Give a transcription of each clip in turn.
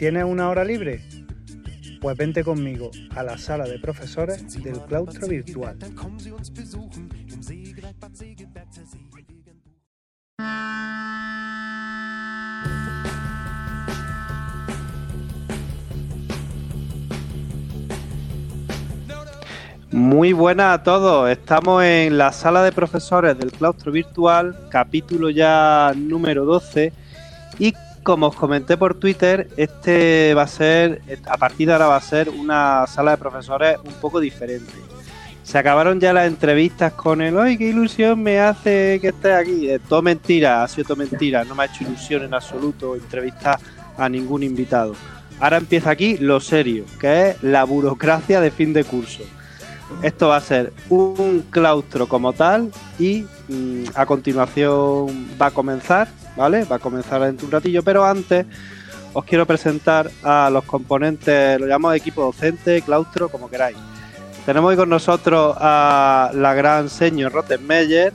¿Tienes una hora libre? Pues vente conmigo a la sala de profesores del claustro virtual. Muy buenas a todos, estamos en la sala de profesores del claustro virtual, capítulo ya número 12 y como os comenté por Twitter, este va a ser, a partir de ahora va a ser una sala de profesores un poco diferente. Se acabaron ya las entrevistas con el, ¡ay, qué ilusión me hace que estés aquí! Eh, todo mentira, ha sido todo mentira, no me ha hecho ilusión en absoluto entrevistar a ningún invitado. Ahora empieza aquí lo serio, que es la burocracia de fin de curso. Esto va a ser un claustro como tal y mm, a continuación va a comenzar, ¿vale? Va a comenzar en un ratillo, pero antes os quiero presentar a los componentes, lo llamamos equipo docente, claustro, como queráis. Tenemos hoy con nosotros a la gran señor Rottenmeier,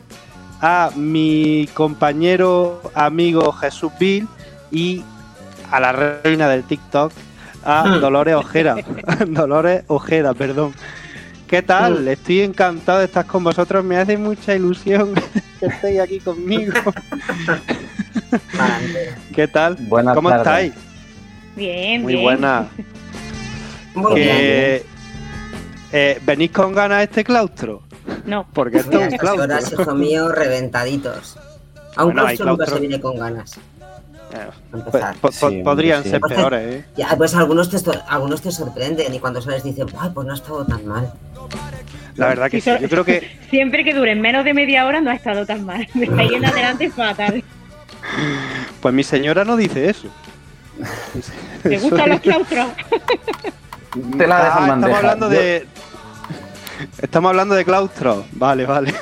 a mi compañero amigo Jesús Bill y a la reina del TikTok, a Dolores Ojera. Dolores Ojeda, perdón. ¿Qué tal? Estoy encantado de estar con vosotros. Me hace mucha ilusión que estéis aquí conmigo. ¿Qué tal? Buenas ¿Cómo tardes. estáis? Bien, Muy bien. buena. Muy Que, eh, ¿Venís con ganas a este claustro? No, Porque esto Mira, es un claustro. horas, hijo mío, reventaditos. A un Bueno, claustro nunca se viene con ganas. Eh, empezar. Sí, podrían sí. ser peores, ¿eh? Ya, pues algunos te, algunos te sorprenden y cuando sales dicen, Ay, pues no ha estado tan mal. La verdad que sí. Yo creo que siempre que duren menos de media hora no ha estado tan mal. Me está yendo adelante fatal. Pues mi señora no dice eso. ¿Te gustan los claustros? Te la Ah, estamos hablando Yo- de. Estamos hablando de claustro. Vale, vale.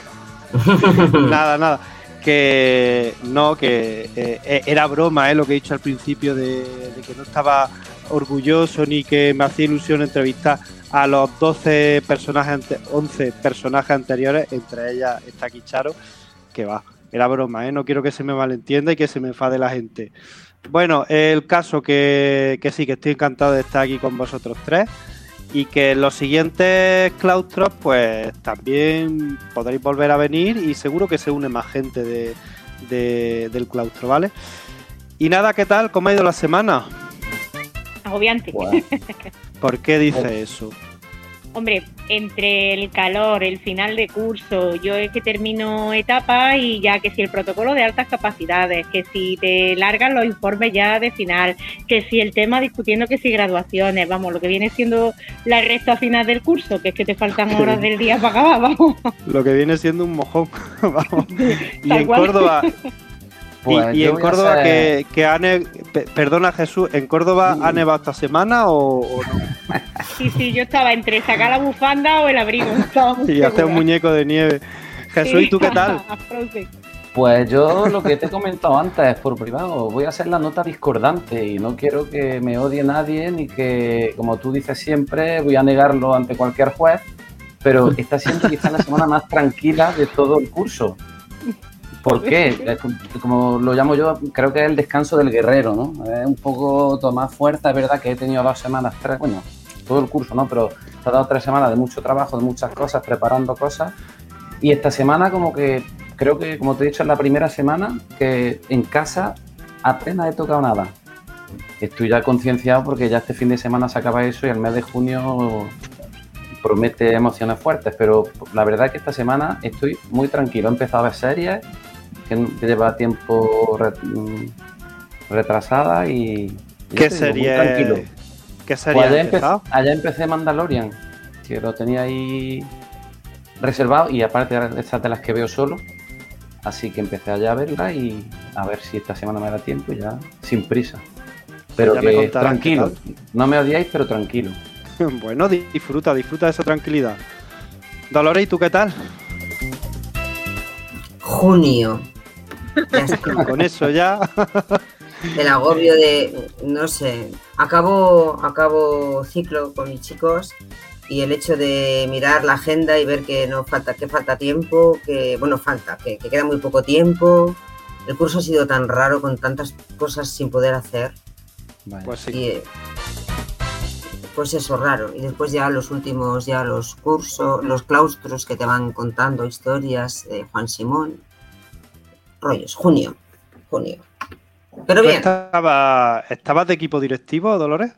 nada, nada. Que no, que eh, eh, era broma, eh, lo que he dicho al principio de, de que no estaba orgulloso ni que me hacía ilusión entrevistar a los 12 personajes, ante- 11 personajes anteriores, entre ellas está aquí Charo, que va, era broma, ¿eh? no quiero que se me malentienda y que se me enfade la gente. Bueno, el caso que, que sí, que estoy encantado de estar aquí con vosotros tres y que en los siguientes claustros pues también podréis volver a venir y seguro que se une más gente de, de- del claustro, ¿vale? Y nada, ¿qué tal? ¿Cómo ha ido la semana? Agobiante. ¿Por qué dice eso? Hombre, entre el calor, el final de curso, yo es que termino etapa y ya que si el protocolo de altas capacidades, que si te largan los informes ya de final, que si el tema discutiendo que si graduaciones, vamos, lo que viene siendo la recta final del curso, que es que te faltan horas del día para acabar, vamos. Lo que viene siendo un mojón. Vamos. Y en. Córdoba, Pues y, en Córdoba ser- que, que ha ne- pe- perdona Jesús, ¿en Córdoba ha nevado esta semana o, o no? Sí, sí, yo estaba entre sacar la bufanda o el abrigo. Y hacer un muñeco de nieve. Jesús, ¿y tú qué tal? Pues yo lo que te he comentado antes por privado, voy a hacer la nota discordante y no quiero que me odie nadie ni que, como tú dices siempre, voy a negarlo ante cualquier juez, pero está siendo quizás la semana más tranquila de todo el curso. ¿Por qué? Como- Como lo llamo yo, creo que es el descanso del guerrero, ¿no? Es un poco tomar fuerza, es verdad que he tenido dos semanas, tres, bueno, todo el curso, ¿no? Pero he dado tres semanas de mucho trabajo, de muchas cosas, preparando cosas. Y esta semana como que, creo que, como te he dicho, es la primera semana que en casa apenas he tocado nada. Estoy ya concienciado porque ya este fin de semana se acaba eso y el mes de junio promete emociones fuertes, pero la verdad es que esta semana estoy muy tranquilo. He empezado a ver series que, que lleva tiempo re- retrasada y... ¿Qué serie, tranquilo. ¿qué Pues allá, empe- empezado? allá empecé Mandalorian, que lo tenía ahí reservado y aparte de estas de las que veo solo. Así que empecé allá a verla y a ver si esta semana me da tiempo y ya sin prisa. Pero me tranquilo, no me odiáis, pero tranquilo. Bueno, di- disfruta, disfruta de esa tranquilidad. Dolores, ¿y tú qué tal? Junio. Con eso ya. El agobio de, no sé, acabo, acabo ciclo con mis chicos y el hecho de mirar la agenda y ver que no falta, que falta tiempo, que bueno, falta, que, que queda muy poco tiempo. El curso ha sido tan raro con tantas cosas sin poder hacer. Pues sí. Y, eh, pues eso, raro. Y después ya los últimos, ya los cursos, los claustros que te van contando historias de Juan Simón. Rollos, junio, junio. Pero ¿Tú bien, estaba- ¿Estabas de equipo directivo, Dolores?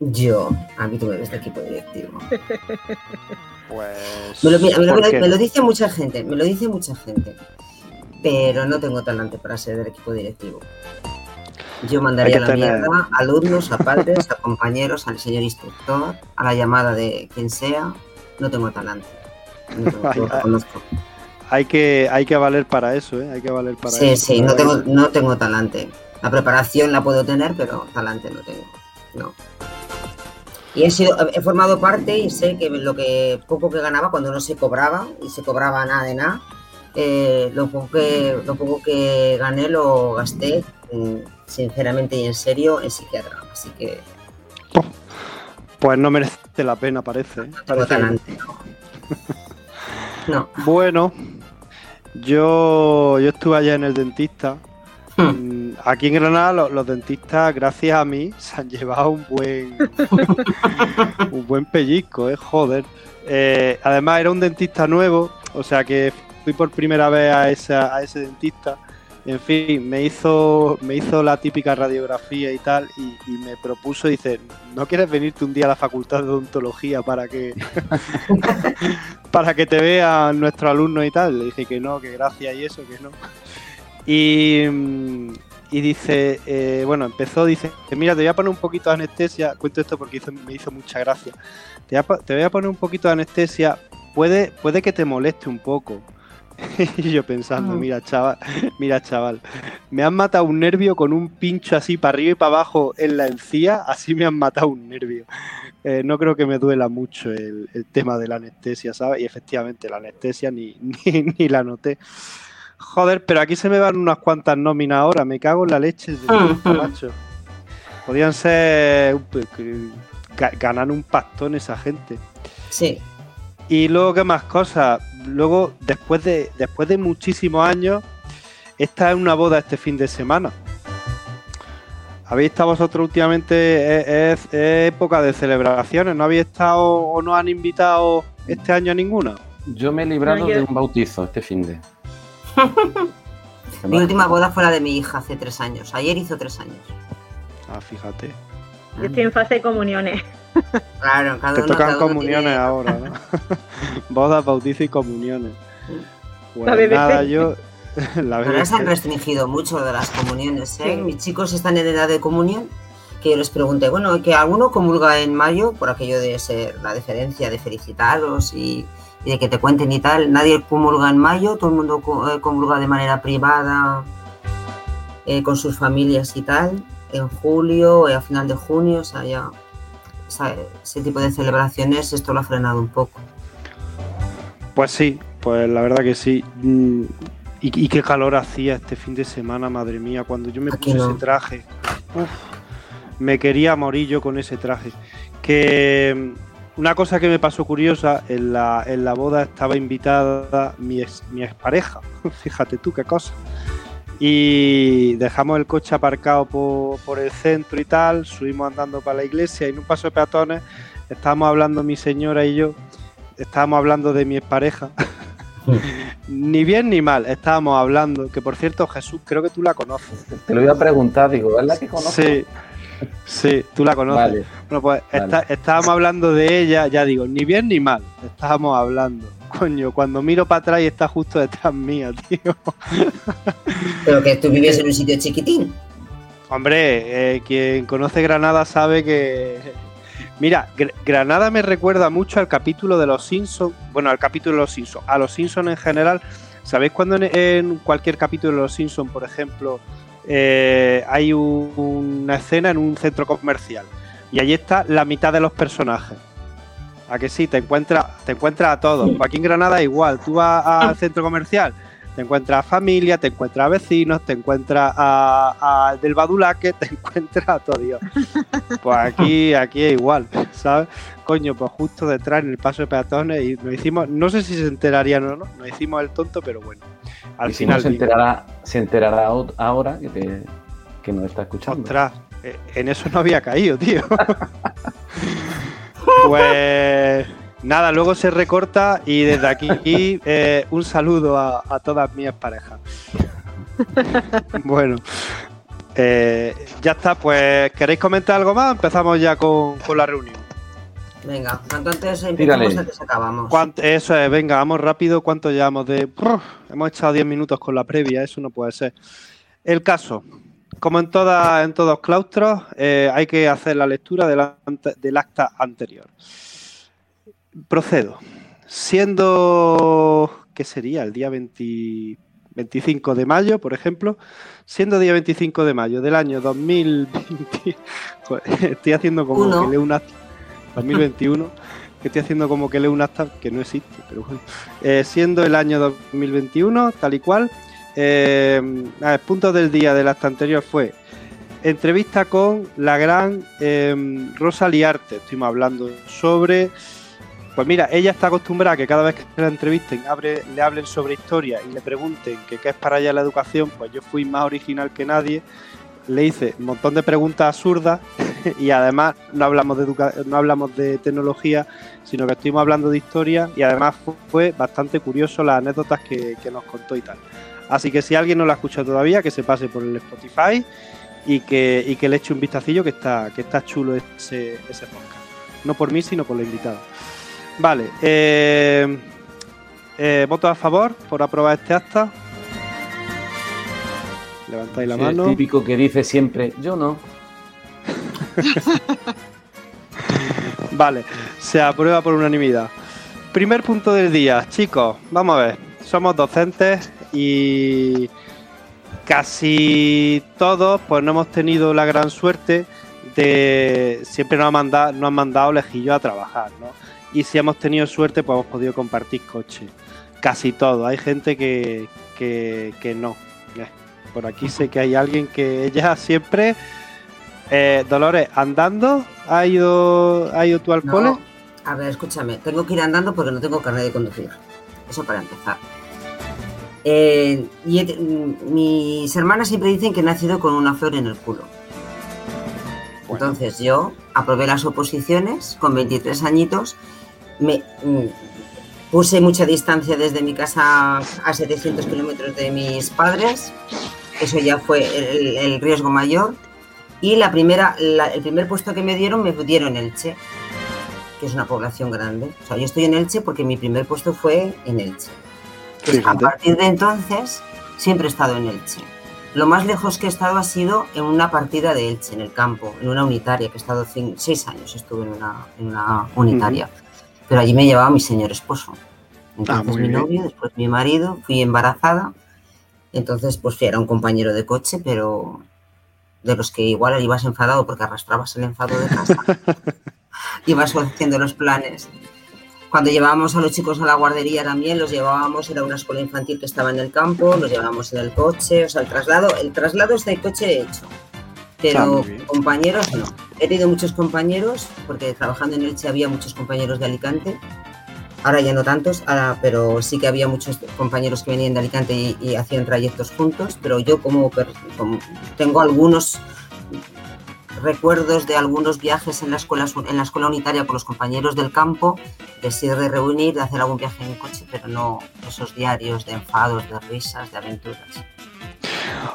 yo, a mí tú me ves de equipo directivo. Pues. Me lo, dice mucha gente, me lo dice mucha gente. Pero no tengo talante para ser del equipo directivo. Yo mandaría a la tener- mierda a alumnos, a padres, a compañeros, al señor instructor, a la llamada de quien sea. No tengo talante. No tengo, lo ay. Hay que, hay que valer para eso, ¿eh? Hay que valer para Sí, eso. sí, no tengo, no tengo talante. La preparación la puedo tener, pero talante no tengo. No. Y he, sido, he formado parte y sé que lo que poco que ganaba cuando no se cobraba y se cobraba nada de nada, eh, lo, poco que, lo poco que gané lo gasté sinceramente y en serio en psiquiatra. Así que Pues no merece la pena, parece. ¿eh? Parece. No. Bueno, yo, yo estuve allá en el dentista. Hmm. Mm, Aquí en Granada los, los dentistas, gracias a mí, se han llevado un buen un buen pellizco, eh, joder. Eh, además era un dentista nuevo, o sea que fui por primera vez a, esa- a ese dentista. En fin, me hizo, me hizo la típica radiografía y tal, y, y me propuso, dice, ¿no quieres venirte un día a la facultad de odontología para que para que te vean nuestros alumnos y tal? Le dije que no, que gracias y eso, que no. Y, mm, y dice, eh, bueno, empezó, dice, mira, te voy a poner un poquito de anestesia, cuento esto porque hizo- me hizo mucha gracia. Te voy, a, te voy a poner un poquito de anestesia, puede, puede que te moleste un poco. y yo pensando, Mm. mira, chaval, mira, chaval, me han matado un nervio con un pincho así para arriba y para abajo en la encía, así me han matado un nervio. Eh, no creo que me duela mucho el, el tema de la anestesia, ¿sabes? Y efectivamente, la anestesia ni, ni, ni la noté. Joder, pero aquí se me van unas cuantas nóminas ahora, me cago en la leche de puta, macho. Podían ser ganar un pastón esa gente. Sí. Y luego, ¿qué más cosas? Luego, después de, después de muchísimos años, esta es una boda este fin de semana. ¿Habéis estado vosotros últimamente? Es, es- es época de celebraciones. ¿No habéis estado o no han invitado este año a ninguna? Yo me he librado No, yo- de un bautizo este fin de. Mi última boda fue la de mi hija hace tres años. Ayer hizo tres años. Ah, fíjate. Yo estoy en fase de comuniones. Claro, cada Te uno, tocan cada uno comuniones tiene- ahora, ¿no? Bodas, bautizos y comuniones. La BBC. nada, yo... la Ahora se han restringido mucho de las comuniones. ¿eh? Sí. Mis chicos están en edad de comunión. Que yo les pregunté, bueno, que alguno comulga en mayo por aquello de ser la diferencia de felicitaros y, y de que te cuenten y tal. Nadie comulga en mayo, todo el mundo eh, comulga de manera privada eh, con sus familias y tal. En julio, eh, a final de junio, o sea, ya o sea, ese tipo de celebraciones, esto lo ha frenado un poco. Pues sí, pues la verdad que sí. Mm, Y, y qué calor hacía este fin de semana, madre mía, cuando yo me Aquí puse no. ese traje. Uf, me quería morir yo con ese traje. Que mm, una cosa que me pasó curiosa, en la, en la boda estaba invitada mi, ex, mi expareja. Fíjate tú qué cosa. Y dejamos el coche aparcado por, por el centro y tal, subimos andando para la iglesia y en un paso de peatones estábamos hablando mi señora y yo, estábamos hablando de mi expareja. ni bien ni mal, estábamos hablando, que por cierto Jesús, creo que tú la conoces. Te lo iba a preguntar, digo, ¿es la que conozco? Sí, sí, tú la conoces. Vale. Bueno, pues Vale. está- estábamos hablando de ella, ya digo, ni bien ni mal, estábamos hablando. Coño, cuando miro para atrás y está justo detrás mía, tío. Pero que tú vives en un sitio chiquitín. Hombre, eh, quien conoce Granada sabe que. Mira, Gr- Granada me recuerda mucho al capítulo de los Simpsons. Bueno, al capítulo de los Simpsons. A los Simpsons en general. ¿Sabéis cuando en, en cualquier capítulo de los Simpsons, por ejemplo, eh, hay un- una escena en un centro comercial? Y allí está la mitad de los personajes. ¿A que sí? Te encuentras te encuentras a todos. Aquí en Granada igual. Tú vas al centro comercial te encuentras a familia, te encuentras a vecinos, te encuentras a, a del Badulaque, te encuentras a todo Dios. Pues aquí, aquí es igual, ¿sabes? Coño, pues justo detrás en el paso de peatones y nos hicimos, no sé si se enterarían o no, nos hicimos el tonto, pero bueno, al y si final no se enterará, se enterará ahora que, te, que nos está escuchando. ostras, Eh, en eso no había caído, tío. pues nada, luego se recorta y desde aquí eh, un saludo a, todas mis parejas. bueno, eh, ya está, pues ¿queréis comentar algo más? Empezamos ya con, la reunión. Venga, cuanto antes empezamos, antes acabamos. Eso es, venga, vamos rápido. ¿Cuánto llevamos de...? hemos echado 10 minutos con la previa, eso no puede ser. El caso, como en, toda, en todos claustros, eh, hay que hacer la lectura del, acta anterior. Procedo. Siendo, ¿qué sería? El día 25 de mayo, por ejemplo. Siendo día 25 de mayo del año 2020, estoy haciendo como que leo un acta. 2021, que estoy haciendo como que leo un acta que no existe, pero bueno. Eh, siendo el año 2021, tal y cual, eh, el punto del día del acta anterior fue entrevista con la gran eh, Rosa Liarte. Estuvimos hablando sobre. Pues mira, ella está acostumbrada a que cada vez que la entrevisten le hablen sobre historia y le pregunten qué es para ella la educación. Pues yo fui más original que nadie. Le hice un montón de preguntas absurdas y además no hablamos de no hablamos de tecnología, sino que estuvimos hablando de historia y además fue, bastante curioso las anécdotas que nos contó y tal. Así que si alguien no lo ha escuchado todavía, que se pase por el Spotify y que, que le eche un vistacillo que está, que está chulo ese, ese podcast. No por mí, sino por la invitada. Vale. Eh, eh, ¿Votos a favor por aprobar este acta? Levantáis la mano. El típico que dice siempre, yo no. vale, se aprueba por unanimidad. Primer punto del día, chicos, vamos a ver. Somos docentes y casi todos pues no hemos tenido la gran suerte de siempre nos han mandado, nos han mandado lejillos a trabajar, ¿no? Y si hemos tenido suerte, pues hemos podido compartir coche. Casi todo. Hay gente que, que, no. Por aquí sé que hay alguien que ella siempre. Eh, Dolores, ¿andando? ¿Ha ido, ¿Ha ido tú al cole? A ver, escúchame. Tengo que ir andando porque no tengo carnet de conducir. Eso para empezar. Eh, y mis hermanas siempre dicen que he nacido con una flor en el culo. Entonces yo aprobé las oposiciones con 23 añitos, me mm, puse mucha distancia desde mi casa a 700 kilómetros de mis padres, eso ya fue el, riesgo mayor, y la primera, el primer puesto que me dieron me dieron Elche, que es una población grande. O sea, yo estoy en Elche porque mi primer puesto fue en Elche a partir de entonces siempre he estado en Elche. Lo más lejos que he estado ha sido en una partida de Elche, en el campo, en una unitaria, que he estado seis años, estuve en una, unitaria. Pero allí me llevaba mi señor esposo. Entonces ah, mi novio, después mi marido, fui embarazada. Entonces, pues era un compañero de coche, pero de los que igual ibas enfadado porque arrastrabas el enfado de casa. ibas haciendo los planes. Cuando llevábamos a los chicos a la guardería también, los llevábamos, era una escuela infantil que estaba en el campo, los llevábamos en el coche, o sea, el traslado, el traslado está el coche hecho, pero compañeros no. He tenido muchos compañeros, porque trabajando en Elche había muchos compañeros de Alicante, ahora ya no tantos, ahora, pero sí que había muchos compañeros que venían de Alicante y, hacían trayectos juntos, pero yo como tengo algunos recuerdos de algunos viajes en la escuela en la escuela unitaria con los compañeros del campo, de ir de reunir, de hacer algún viaje en coche, pero no esos diarios de enfados, de risas, de aventuras.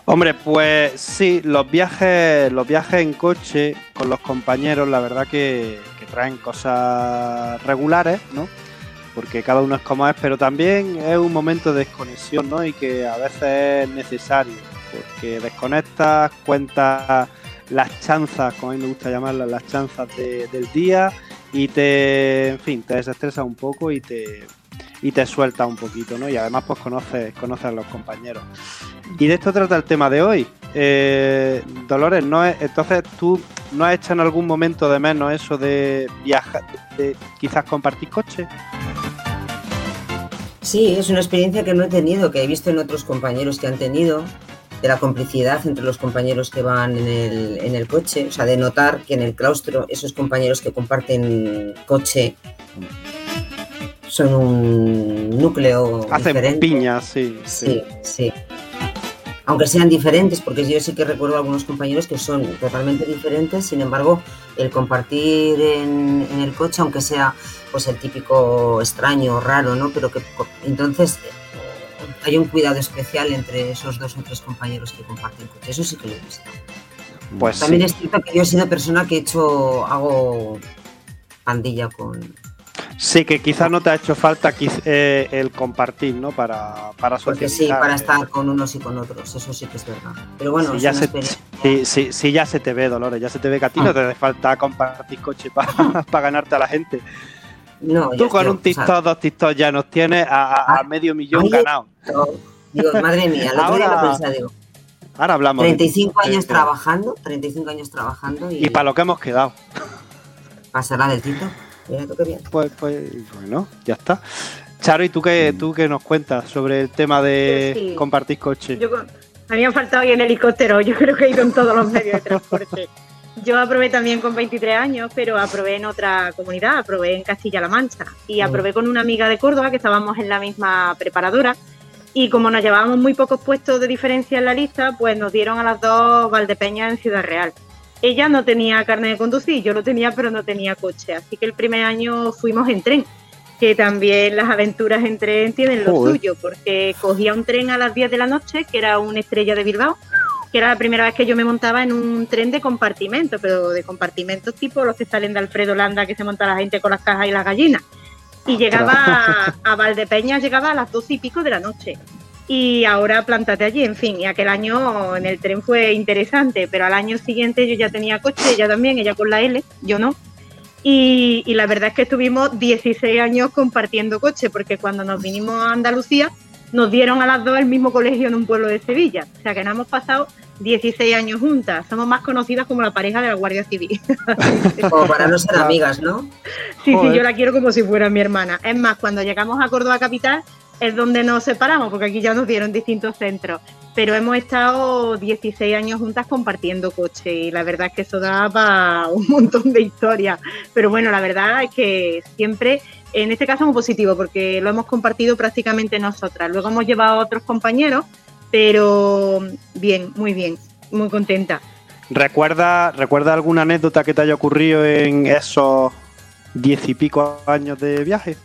Hombre, pues sí, los viajes, los viajes en coche con los compañeros, la verdad que, traen cosas regulares, ¿no? Porque cada uno es como es, pero también es un momento de desconexión, ¿no? Y que a veces es necesario, porque desconectas, cuentas las chanzas, como a mí me gusta llamarlas, las chanzas del día y te, en fin, te desestresa un poco y te, y te suelta un poquito, ¿no? Y además pues conoces, conoces a los compañeros. Y de esto trata el tema de hoy. Eh, Dolores, ¿no es, entonces tú no has hecho en algún momento de menos eso de viajar, de quizás compartir coche? Sí, es una experiencia que no he tenido, que he visto en otros compañeros que han tenido de la complicidad entre los compañeros que van en el, en el coche, o sea, de notar que en el claustro esos compañeros que comparten coche son un núcleo Hacen piñas, sí, sí. Sí, aunque sean diferentes, porque yo sí que recuerdo algunos compañeros que son totalmente diferentes, sin embargo, el compartir en, en el coche, aunque sea pues el típico extraño, raro, ¿no? Pero que entonces hay un cuidado especial entre esos dos o tres compañeros que comparten coche. Eso sí que lo he visto. Pues También sí. es cierto que yo he sido persona que he hecho, hago pandilla con... Sí, que quizás no te ha hecho falta eh, el compartir, ¿no? Para, para Porque sí, para eh. estar con unos y con otros, eso sí que es verdad. Pero bueno, Sí, es ya una se, ya se te ve, Dolores, ya se te ve que a ti no te hace falta compartir coche para ganarte a la gente. No, Tú con yo, un o sea, TikTok, dos TikTok ya nos tienes a, a- a medio millón yo- digo, madre mía, el otro día Ahora- lo digo, Ahora hablamos. de 35 TikTok, años trabajando, 35 años trabajando y, Y para lo que hemos quedado. pasará del tito. Mira tú qué bien. Pues, pues bueno, ya está. Charo, ¿y tú qué, tú qué nos cuentas sobre el tema de sí. compartir coche? Yo con- a mí me ha faltado hoy en helicóptero, yo creo que he ido en todos los medios de transporte. Yo aprobé también con 23 años, pero aprobé en otra comunidad, aprobé en Castilla-La Mancha. Y aprobé con una amiga de Córdoba, que estábamos en la misma preparadora. Y como nos llevábamos muy pocos puestos de diferencia en la lista, pues nos dieron a las dos Valdepeñas en Ciudad Real. Ella no tenía carne de conducir, yo lo tenía, pero no tenía coche. Así que el primer año fuimos en tren, que también las aventuras en tren tienen lo Joder. suyo, porque cogía un tren a las 10 de la noche, que era una estrella de Bilbao, que era la primera vez que yo me montaba en un tren de compartimento, pero de compartimentos tipo los que salen de Alfredo Landa, que se monta la gente con las cajas y las gallinas. Y llegaba a, a Valdepeña, llegaba a las doce y pico de la noche. Y ahora plántate allí, en fin, y aquel año en el tren fue interesante, pero al año siguiente yo ya tenía coche, ella también, ella con la L, yo no. Y, y la verdad es que estuvimos 16 años compartiendo coche, porque cuando nos vinimos a Andalucía nos dieron a las dos el mismo colegio en un pueblo de Sevilla. O sea que nos hemos pasado 16 años juntas. Somos más conocidas como la pareja de la Guardia Civil. Como para no ser amigas, ¿no? Sí, Joder. sí, yo la quiero como si fuera mi hermana. Es más, cuando llegamos a Córdoba Capital es donde nos separamos, porque aquí ya nos dieron distintos centros. Pero hemos estado 16 años juntas compartiendo coche y la verdad es que eso da para un montón de historias. Pero bueno, la verdad es que siempre, en este caso muy positivo, porque lo hemos compartido prácticamente nosotras. Luego hemos llevado a otros compañeros, pero bien, muy bien, muy contenta. ¿Recuerda, ¿Recuerda alguna anécdota que te haya ocurrido en esos diez y pico años de viaje?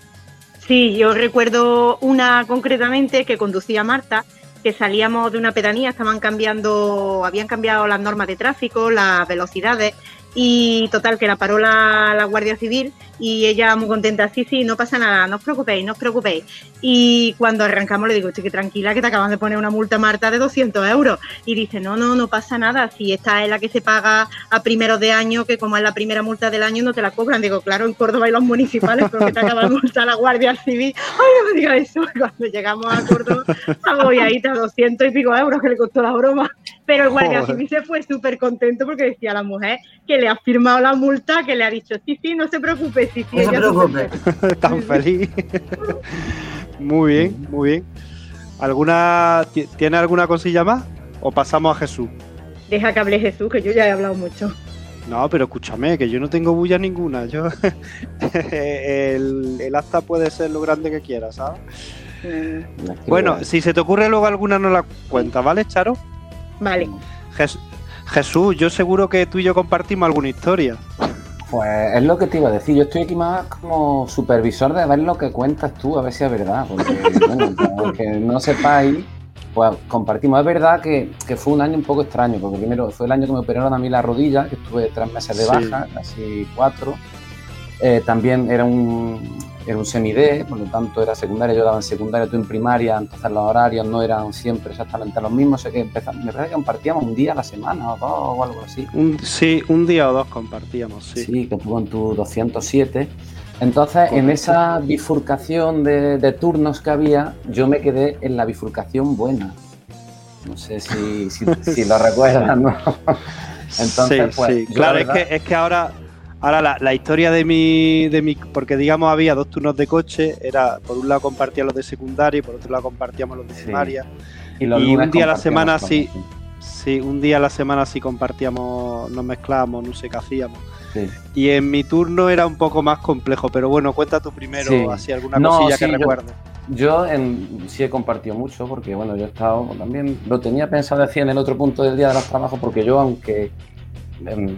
Sí, yo recuerdo una concretamente que conducía Marta, que salíamos de una pedanía, estaban cambiando, habían cambiado las normas de tráfico, las velocidades, y total, que la paró la, Guardia Civil y ella muy contenta, sí, sí, no pasa nada, no os preocupéis, no os preocupéis. Y cuando arrancamos le digo, chiqui, tranquila, que te acaban de poner una multa, Marta, de 200 euros. Y dice, no, no, no pasa nada, si esta es la que se paga a primeros de año, que como es la primera multa del año, no te la cobran. Digo, claro, en Córdoba y los municipales, pero que te acaba de multar la Guardia Civil. Ay, no me digas eso. Cuando llegamos a Córdoba, estaba ahí a 200 y pico euros que le costó la broma. Pero el Guardia Joder. Civil se fue súper contento porque decía a la mujer que le ha firmado la multa, que le ha dicho, sí, sí, no se preocupe, sí, sí. No se preocupe. Tan feliz. muy bien, muy bien. ¿Alguna, ti- ¿Tiene alguna cosilla más? ¿O pasamos a Jesús? Deja que hable Jesús, que yo ya he hablado mucho. No, pero escúchame, que yo no tengo bulla ninguna. Yo el, el acta puede ser lo grande que quiera, ¿sabes? Bueno, si se te ocurre luego alguna no la cuenta, ¿vale, Charo? Vale. Jes- Jesús, yo seguro que tú y yo compartimos alguna historia. Pues es lo que te iba a decir. Yo estoy aquí más como supervisor de ver lo que cuentas tú, a ver si es verdad. Porque, bueno, para que no sepáis, pues compartimos. Es verdad que, que fue un año un poco extraño, porque primero fue el año que me operaron a mí la rodilla, que estuve tres meses de Sí. baja, casi cuatro. Eh, también era un, era un semi-D, por lo tanto era secundaria, yo daba en secundaria, tú en primaria, entonces los horarios no eran siempre exactamente los mismos, sé que empezamos, me parece que compartíamos un día a la semana o dos o algo así. Un, sí, un día o dos compartíamos, sí. Sí, que tuvo en tu 207. Entonces, en esa bifurcación de, de turnos que había, yo me quedé en la bifurcación buena. No sé si, si, si lo recuerdan, ¿no? Entonces, sí, pues, sí. Claro, la es que, es que ahora, ahora la, la historia de mi, de mi. Porque digamos había dos turnos de coche, era por un lado compartía los de secundaria y por otro lado compartíamos los de Sí. primaria. los y un día a la semana sí. Sí, un día a la semana sí compartíamos, nos mezclábamos, no sé qué hacíamos. sí. Y en mi turno era un poco más complejo, pero bueno, cuenta tú primero Sí. así alguna No, cosilla sí, que recuerdes. yo en, sí he compartido mucho porque, bueno, yo he estado también, lo tenía pensado decir en el otro punto del día de los trabajos porque yo, aunque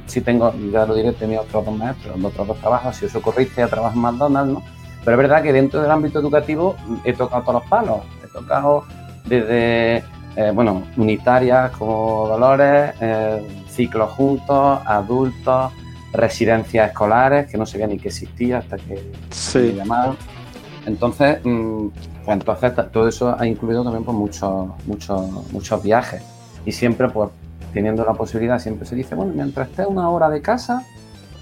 sí tengo, ya lo diré, he tenido otros dos maestros, otros dos trabajos, si sido socorrista, trabajo en McDonald's, ¿no? Pero es verdad que dentro del ámbito educativo he tocado todos los palos, he tocado desde, eh, bueno, unitarias como Dolores, eh, ciclos juntos, adultos, residencias escolares, que no sabía ni que existía hasta que sí. me llamaron. Entonces, mm, pues entonces todo eso ha incluido también pues, muchos, muchos, muchos viajes. Y siempre, pues, teniendo la posibilidad, siempre se dice, bueno, mientras esté una hora de casa,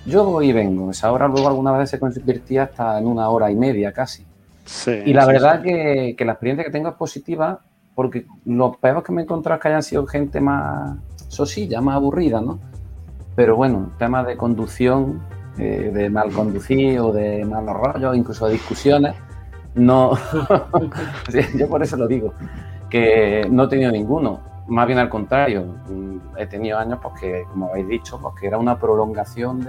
yo voy y vengo. Esa hora luego alguna vez se convertía hasta en una hora y media casi. y la verdad Que, que, la experiencia que tengo es positiva porque los peores que me he encontrado es que hayan sido gente más sosilla, más aburrida, ¿no? Pero bueno, temas de conducción, eh, de mal conducir o de malos rollos, incluso de discusiones, no, yo por eso lo digo, que no he tenido ninguno, más bien al contrario, he tenido años, porque, como habéis dicho, pues que era una prolongación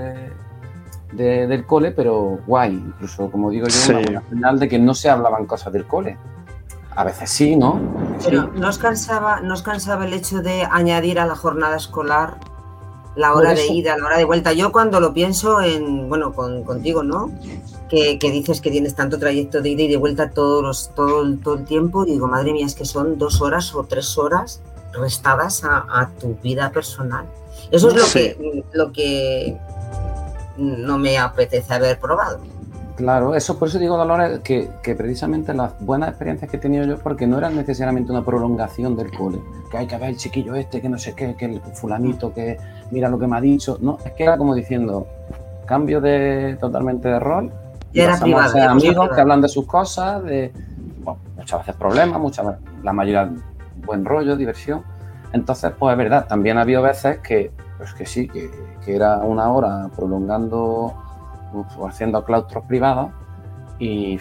de, del cole, pero guay, incluso como digo yo, una final de que no se hablaban cosas del cole. A veces sí, ¿no? Pero ¿no, cansaba, ¿no os cansaba el hecho de añadir a la jornada escolar la hora de ida, la hora de vuelta. Yo cuando lo pienso en, bueno, con, contigo, ¿no? Que, dices que tienes tanto trayecto de ida y de vuelta todos los, todo, todo el tiempo, digo, madre mía, es que son dos horas o tres horas restadas a, tu vida personal. Eso es lo, que, lo que no me apetece haber probado. Claro, eso por eso digo, Dolores, que, que, precisamente las buenas experiencias que he tenido yo, porque no eran necesariamente una prolongación del cole, que hay que ver el chiquillo este, que no sé qué, que el fulanito, que mira lo que me ha dicho. No, es que era como diciendo, cambio de totalmente de rol. Y era privado. amigos que hablan de sus cosas, de muchas veces problemas, muchas veces, la mayoría buen rollo, diversión. Entonces, pues es verdad, también ha habido veces que, pues que sí, que, que era una hora prolongando o haciendo claustros privados y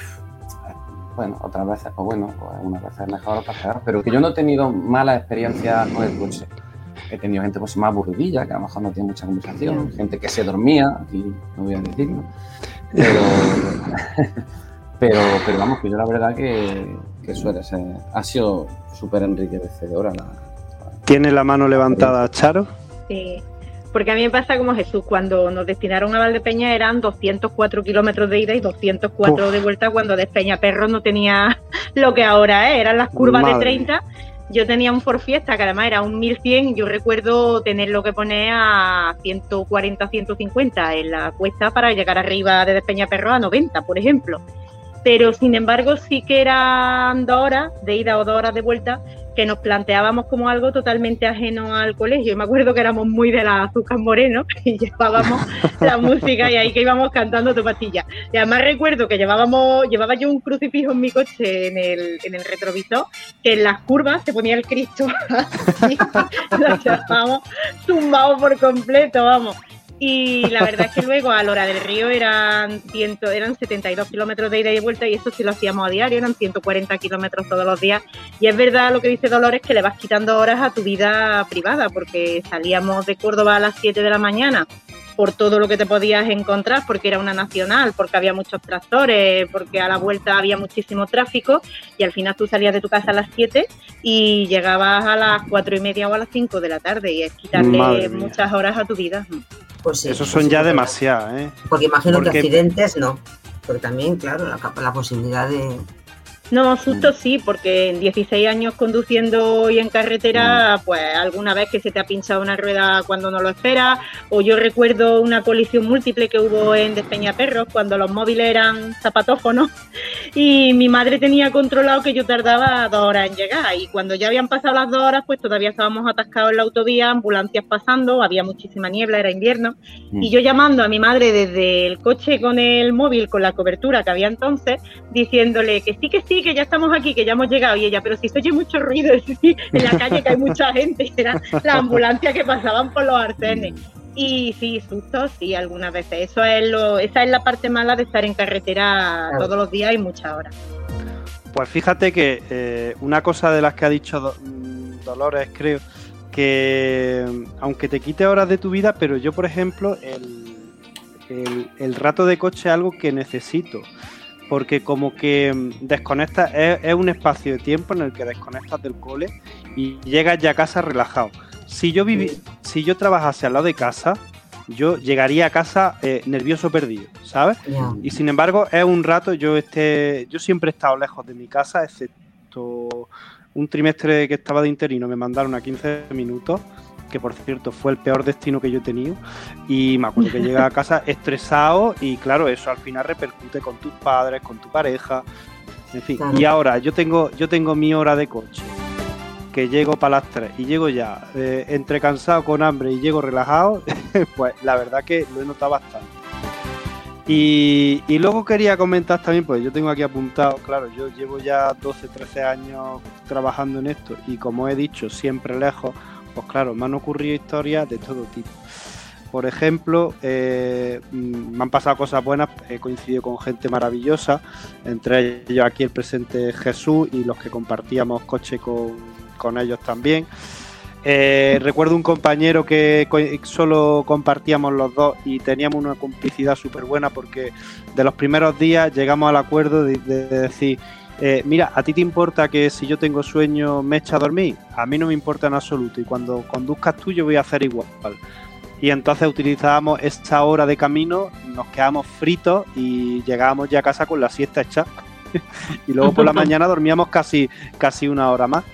bueno, otras veces, pues bueno, pues unas veces mejor, otras peor, pero que yo no he tenido malas experiencias con el coche. He tenido gente pues más aburridilla, que a lo mejor no tiene mucha conversación, gente que se dormía, aquí no voy a decirlo, pero, pero, pero vamos, que yo la verdad que, que suele ser, ha sido súper enriquecedora la... ¿Tiene la mano levantada Charo? Sí. Porque a mí me pasa como Jesús, cuando nos destinaron a Valdepeña eran 204 kilómetros de ida y 204 de vuelta, cuando Perro no tenía lo que ahora es, eran las curvas de 30. Yo tenía un Ford Fiesta que además era un 1100, yo recuerdo tenerlo que poner a 140, 150 en la cuesta para llegar arriba de Perro a 90, por ejemplo. Pero sin embargo sí que eran dos horas de ida o dos horas de vuelta que nos planteábamos como algo totalmente ajeno al colegio. me acuerdo que éramos muy de la azúcar moreno y llevábamos la música y ahí que íbamos cantando tu pastilla. Y además recuerdo que llevábamos, llevaba yo un crucifijo en mi coche en el, en el retrovisor, que en las curvas se ponía el Cristo así, nos llevábamos tumbados por completo, vamos. Y la verdad es que luego a la hora del río eran, ciento, eran 72 kilómetros de ida y de vuelta y eso sí lo hacíamos a diario, eran 140 kilómetros todos los días. Y es verdad lo que dice Dolores, que le vas quitando horas a tu vida privada, porque salíamos de Córdoba a las 7 de la mañana por todo lo que te podías encontrar, porque era una nacional, porque había muchos tractores, porque a la vuelta había muchísimo tráfico y al final tú salías de tu casa a las 7 y llegabas a las 4 y media o a las 5 de la tarde y es quitarle muchas horas a tu vida. Pues Eso son ya demasiadas, ¿eh? Porque imagino que accidentes no. Pero también, claro, la posibilidad de, no, susto sí, porque en 16 años conduciendo y en carretera, pues alguna vez que se te ha pinchado una rueda cuando no lo esperas, o yo recuerdo una colisión múltiple que hubo en Despeñaperros cuando los móviles eran zapatófonos y mi madre tenía controlado que yo tardaba dos horas en llegar. Y cuando ya habían pasado las dos horas, pues todavía estábamos atascados en la autovía, ambulancias pasando, había muchísima niebla, era invierno, y mm. yo llamando a mi madre desde el coche con el móvil, con la cobertura que había entonces, diciéndole que sí, que sí, que ya estamos aquí, que ya hemos llegado. Y ella, pero si se oye mucho ruido en la calle, que hay mucha gente, era la ambulancia que pasaban por los arcenes. Y sí, susto, sí, algunas veces. Eso es lo, esa es la parte mala de estar en carretera todos los días y muchas horas. Pues fíjate que eh, una cosa de las que ha dicho mm, Dolores, creo, que aunque te quite horas de tu vida, pero yo, por ejemplo, el, el, el rato de coche es algo que necesito porque como que mm, desconectas, es, un espacio de tiempo en el que desconectas del cole y llegas ya a casa relajado. Si yo viví, si yo trabajase al lado de casa, yo llegaría a casa eh, nervioso perdido, ¿sabes? Y sin embargo, es un rato, yo este, yo siempre he estado lejos de mi casa, excepto un trimestre que estaba de interino, me mandaron a 15 minutos, que por cierto fue el peor destino que yo he tenido, y me acuerdo que llegué a casa estresado y claro, eso al final repercute con tus padres, con tu pareja, en fin. Y ahora yo tengo, yo tengo mi hora de coche que llego para las 3 y llego ya eh, entre cansado con hambre y llego relajado, pues la verdad que lo he notado bastante. Y, luego quería comentar también, pues yo tengo aquí apuntado, claro, yo llevo ya 12, 13 años trabajando en esto y como he dicho, siempre lejos, pues claro, me han ocurrido historias de todo tipo. Por ejemplo, eh, mm, me han pasado cosas buenas, he coincidido con gente maravillosa, entre ellos aquí el presente Jesús y los que compartíamos coche con con ellos también. Eh, recuerdo un compañero que solo compartíamos los dos y teníamos una complicidad súper buena porque de los primeros días llegamos al acuerdo de, decir, eh, mira, ¿a ti te importa que si yo tengo sueño me echa a dormir? A mí no me importa en absoluto y cuando conduzcas tú yo voy a hacer igual. Y entonces utilizábamos esta hora de camino, nos quedamos fritos y llegábamos ya a casa con la siesta hecha. y luego por la mañana dormíamos casi, casi una hora más.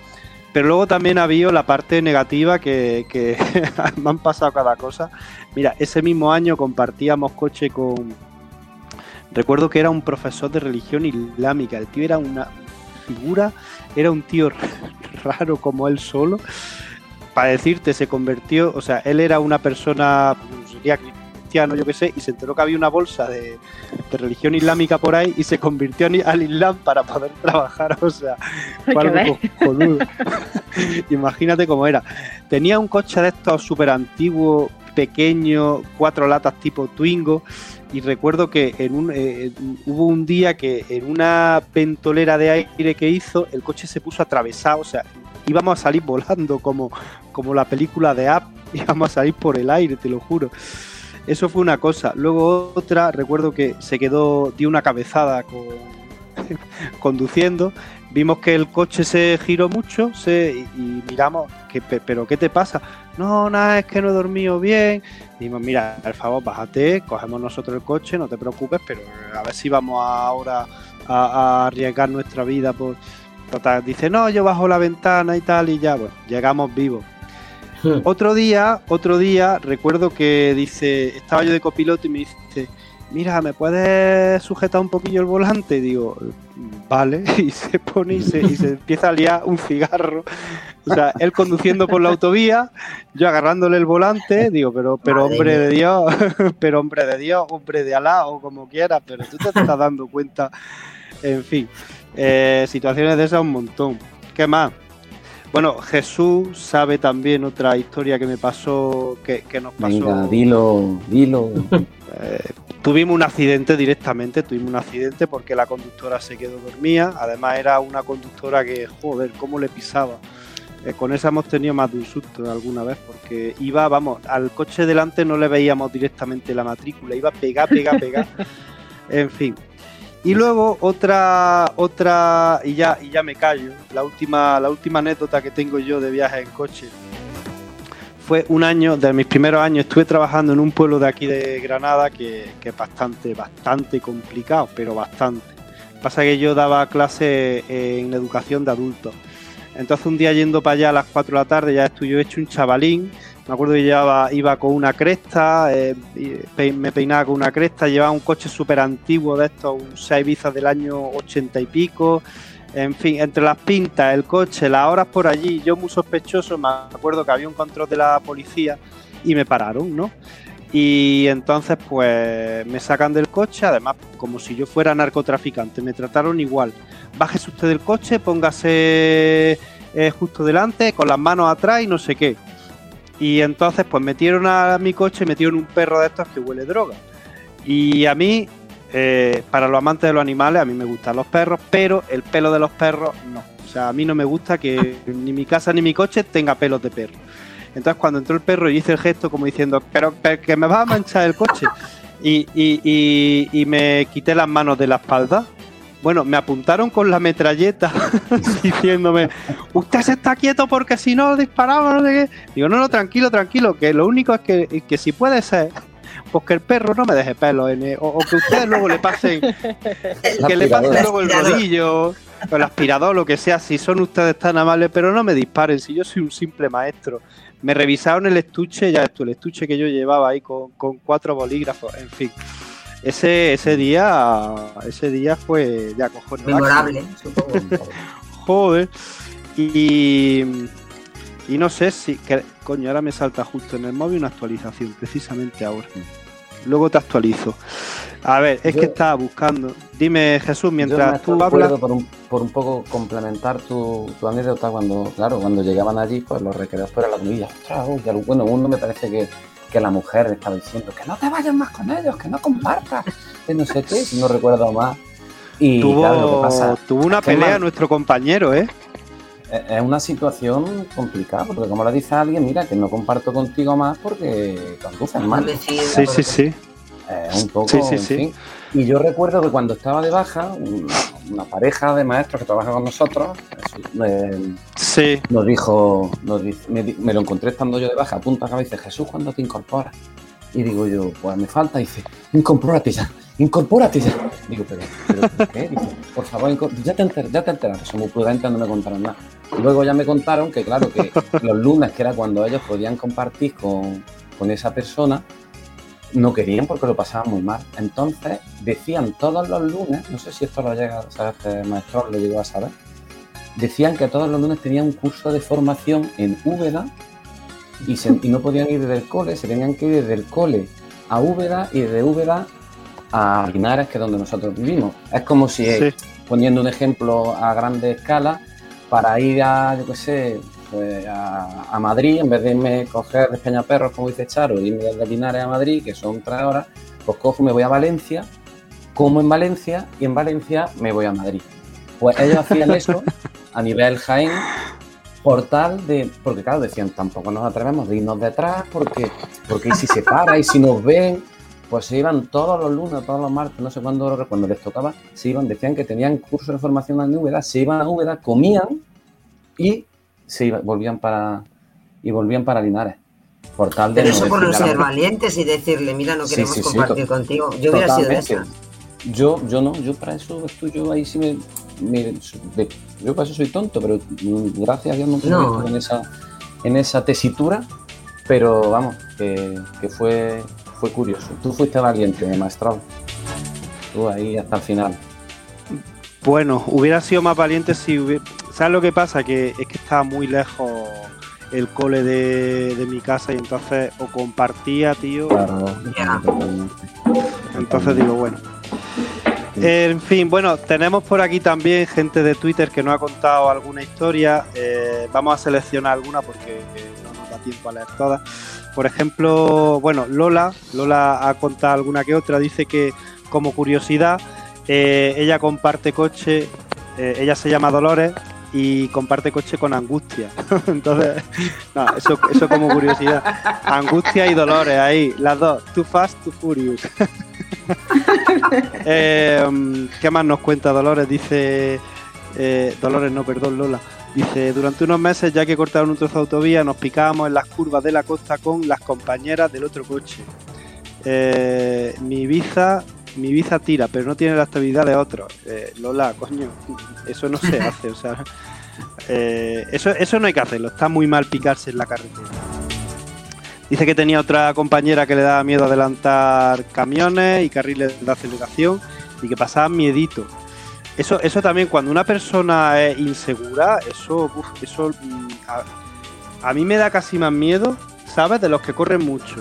Pero luego también ha habido la parte negativa que, me han pasado cada cosa. Mira, ese mismo año compartíamos coche con. Recuerdo que era un profesor de religión islámica. El tío era una figura, era un tío raro como él solo. Para decirte, se convirtió, o sea, él era una persona, sería yo qué sé, y se enteró que había una bolsa de, religión islámica por ahí y se convirtió al Islam para poder trabajar, o sea, Imagínate cómo era. Tenía un coche de estos súper antiguos, pequeño, cuatro latas tipo Twingo, y recuerdo que en un, eh, hubo un día que en una ventolera de aire que hizo, el coche se puso atravesado, o sea, íbamos a salir volando como, como la película de App, íbamos a salir por el aire, te lo juro. Eso fue una cosa. Luego otra, recuerdo que se quedó, dio una cabezada con, conduciendo. Vimos que el coche se giró mucho se, y, miramos, que, pero ¿qué te pasa? No, nada, es que no he dormido bien. Dijimos, mira, por favor, bájate, cogemos nosotros el coche, no te preocupes, pero a ver si vamos ahora a, arriesgar nuestra vida por... Total, dice, no, yo bajo la ventana y tal, y ya, bueno, llegamos vivos. Otro día, otro día, recuerdo que dice, estaba yo de copiloto y me dice, mira, ¿me puedes sujetar un poquillo el volante? digo, vale, y se pone y se, empieza a liar un cigarro. O sea, él conduciendo por la autovía, yo agarrándole el volante, digo, pero, pero hombre de Dios, pero hombre de Dios, hombre de Alá, o como quieras, pero tú te estás dando cuenta. En fin, eh, situaciones de esas un montón. ¿Qué más? Bueno, Jesús sabe también otra historia que me pasó, que, nos pasó. Venga, dilo, dilo. Eh, tuvimos un accidente directamente, tuvimos un accidente porque la conductora se quedó dormida. Además, era una conductora que, joder, cómo le pisaba. Eh, con esa hemos tenido más de un susto alguna vez porque iba, vamos, al coche delante no le veíamos directamente la matrícula, iba pega, pega, pega. en fin, y luego otra, otra, y ya, y ya me callo, la última, la última anécdota que tengo yo de viaje en coche fue un año, de mis primeros años, estuve trabajando en un pueblo de aquí de Granada que, es bastante, bastante complicado, pero bastante. Pasa que yo daba clase en educación de adultos. Entonces un día yendo para allá a las 4 de la tarde, ya yo hecho un chavalín, me acuerdo que llevaba, iba con una cresta, eh, me peinaba con una cresta, llevaba un coche súper antiguo de estos, un 6 bizas del año 80 y pico. En fin, entre las pintas, el coche, las horas por allí, yo muy sospechoso, me acuerdo que había un control de la policía y me pararon, ¿no? Y entonces pues me sacan del coche, además como si yo fuera narcotraficante, me trataron igual. Bájese usted del coche, póngase eh, justo delante, con las manos atrás y no sé qué. Y entonces, pues metieron a mi coche, metieron un perro de estos que huele droga. Y a mí, eh, para los amantes de los animales, a mí me gustan los perros, pero el pelo de los perros no. O sea, a mí no me gusta que ni mi casa ni mi coche tenga pelos de perro. Entonces, cuando entró el perro, yo hice el gesto como diciendo, pero, que me va a manchar el coche. Y, y, y, me quité las manos de la espalda Bueno, me apuntaron con la metralleta diciéndome, usted se está quieto porque si no disparamos, no sé qué. Digo, no, no, tranquilo, tranquilo, que lo único es que, que si puede ser, pues que el perro no me deje pelo, en- o, o que ustedes luego le pasen, que le pasen luego el rodillo, o el aspirador, lo que sea, si son ustedes tan amables, pero no me disparen, si yo soy un simple maestro. Me revisaron el estuche, ya esto, el estuche que yo llevaba ahí con, con cuatro bolígrafos, en fin. Ese, ese día, ese día fue ya cojones. Memorable, supongo. Joder. Y, y no sé si. que- coño, ahora me salta justo en el móvil una actualización, precisamente ahora. Luego te actualizo. A ver, es Yo- que estaba buscando. Dime, Jesús, Yo, mientras tú hablas. por un, por un poco complementar tu, tu anécdota cuando, claro, cuando llegaban allí, pues los recreos fuera la comida. Ostras, uy, ya lo- bueno, uno me parece que, que la mujer estaba diciendo que no te vayas más con ellos, que no compartas, que no sé qué, si no recuerdo más. Y Tuvo, claro, lo que pasa tuvo una pelea mal- nuestro compañero, ¿eh? es una situación complicada, porque como le dice a alguien, mira, que no comparto contigo más porque conduces mal. Sí, sí, sí. Eh, un poco, Sí, sí, en sí. fin. Y yo recuerdo que cuando estaba de baja, una, pareja de maestros que trabaja con nosotros eh, Sí. nos dijo, nos me, me lo encontré estando yo de baja, punta cabeza, dice, Jesús, ¿cuándo te incorporas? Y digo yo, pues me falta, dice, incorpórate ya, incorpórate ya. Digo, pero, pero ¿por qué? Dice, por favor, ya te, enter, ya te enteras, eso muy prudente, no me contaron nada. Y luego ya me contaron que, claro, que los lunes, que era cuando ellos podían compartir con, con esa persona, no querían porque lo pasaban muy mal. Entonces decían todos los lunes, no sé si esto lo llega a saber, este maestro lo llegó a saber, decían que todos los lunes tenían un curso de formación en Úbeda y, se- y no podían ir desde el cole, se tenían que ir desde el cole a Úbeda y desde Úbeda a Linares, que es donde nosotros vivimos. Es como si, Sí. poniendo un ejemplo a grande escala, para ir a, yo qué sé, pues a, a Madrid, en vez de irme coger de Peñaperros, como dice Charo, y irme desde Linares a Madrid, que son tres horas, pues cojo me voy a Valencia, como en Valencia, y en Valencia me voy a Madrid. Pues ellos hacían eso a nivel Jaén, por tal de, porque claro, decían, tampoco nos atrevemos de irnos detrás, porque, porque si se para, y si nos ven, pues se iban todos los lunes, todos los martes, no sé cuándo, cuando les tocaba, se iban, decían que tenían curso de formación en Úbeda, se iban a Úbeda, comían y se iban, volvían para y volvían para Linares. Por tal de Pero eso por no ser valientes y decirle, mira, no Sí, queremos sí, sí, compartir to- contigo. Yo hubiera sido de esas. Yo, yo no, yo para eso estoy yo ahí sí me, yo para eso soy tonto, pero gracias a Dios No. estuve en esa, en esa tesitura, pero vamos, que, que fue, fue curioso. Tú fuiste valiente, maestro. Tú ahí hasta el final. Bueno, hubiera sido más valiente si hubiera... ¿Sabes lo que pasa? Que es que estaba muy lejos el cole de, de mi casa y entonces o compartía, tío. Claro. Entonces digo, bueno. En fin, bueno, tenemos por aquí también gente de Twitter que nos ha contado alguna historia. Eh, vamos a seleccionar alguna porque no nos da tiempo a leer todas. Por ejemplo, bueno, Lola, Lola ha contado alguna que otra. Dice que como curiosidad, eh, ella comparte coche, eh, ella se llama Dolores y comparte coche con Angustia. Entonces, no, eso, eso como curiosidad. Angustia y Dolores ahí, las dos. Too fast, too furious. Eh, ¿Qué más nos cuenta Dolores? Dice. eh, Dolores, no, perdón, Lola. Dice: Durante unos meses, ya que cortaron un trozo de autovía, nos picábamos en las curvas de la costa con las compañeras del otro coche. Eh, mi Ibiza. Mi Ibiza tira, pero no tiene la estabilidad de otros. Eh, Lola, coño, eso no se hace, o sea. eh, eso, eso no hay que hacerlo, está muy mal picarse en la carretera. Dice que tenía otra compañera que le daba miedo adelantar camiones y carriles de aceleración y que pasaba miedito. Eso, eso también, cuando una persona es insegura, eso, uf, eso mm, a, a mí me da casi más miedo, ¿sabes? De los que corren mucho.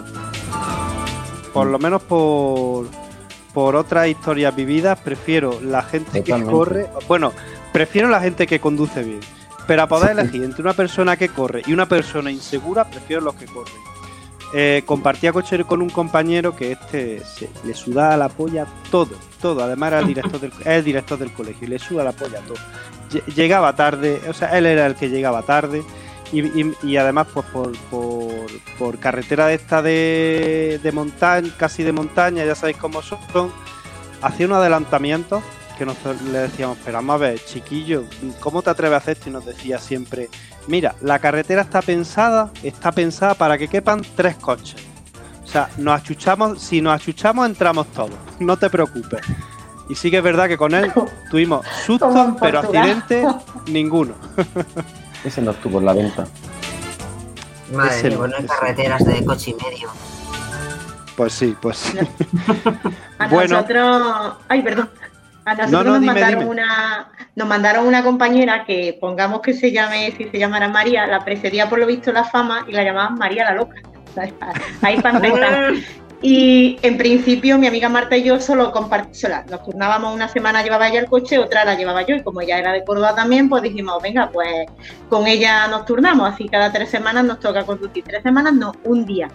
Por lo menos por, por otras historias vividas, prefiero la gente Totalmente. que corre. Bueno, prefiero la gente que conduce bien. Pero a poder elegir entre una persona que corre y una persona insegura, prefiero los que corren. Eh, compartía coche con un compañero que este se- le sudaba la polla todo, todo. Además era el director del, el director del colegio y le suda la polla todo. Lle- Llegaba tarde, o sea, él era el que llegaba tarde y, y- y además pues por, por, por carretera de esta de, de montaña, casi de montaña, ya sabéis cómo son, hacía un adelantamiento que nosotros le decíamos, pero vamos a ver, chiquillo, ¿cómo te atreves a hacer esto? Y nos decía siempre, mira, la carretera está pensada, está pensada para que quepan tres coches. O sea, nos achuchamos, si nos achuchamos entramos todos, no te preocupes. Y sí que es verdad que con él tuvimos sustos, pero accidentes ninguno. Ese no estuvo en la venta. Madre Ese mía, bueno, carreteras de coche y medio. Pues sí, pues sí. A Bueno. nosotros, ay, perdón. A nosotros No, no, nos dime, mandaron dime. una, nos mandaron una compañera que pongamos que se llame, si se llamara María, la precedía por lo visto la fama y la llamaban María la loca. Ahí para empezar. Y en principio mi amiga Marta y yo solo compartíamos, nos turnábamos una semana llevaba ella el coche, otra la llevaba yo y como ella era de Córdoba también, pues dijimos, venga, pues con ella nos turnamos, así cada tres semanas nos toca conducir, tres semanas no, un día.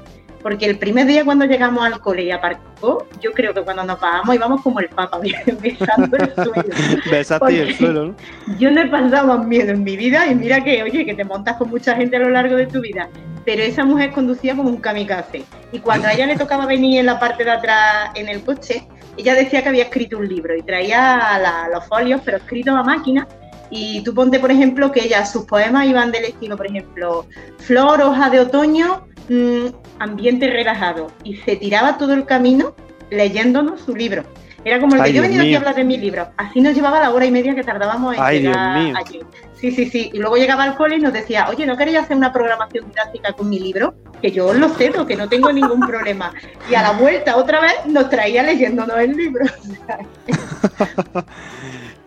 Porque el primer día cuando llegamos al cole y aparcó, yo creo que cuando nos pagamos íbamos como el papa, besando el suelo. Besaste el suelo, ¿no? Yo no he pasado más miedo en mi vida y mira que, oye, que te montas con mucha gente a lo largo de tu vida. Pero esa mujer conducía como un kamikaze. Y cuando a ella le tocaba venir en la parte de atrás en el coche, ella decía que había escrito un libro y traía la- los folios, pero escritos a máquina. Y tú ponte, por ejemplo, que ella, sus poemas iban del estilo, por ejemplo, flor, hoja de otoño, mm, ambiente relajado. Y se tiraba todo el camino leyéndonos su libro. Era como el que yo venido aquí a hablar de mi libro. Así nos llevaba la hora y media que tardábamos en Ay, Dios llegar mío. allí. Sí, sí, sí. Y luego llegaba al cole y nos decía, oye, ¿no queréis hacer una programación didáctica con mi libro? Que yo lo cedo, que no tengo ningún problema. Y a la vuelta otra vez nos traía leyéndonos el libro.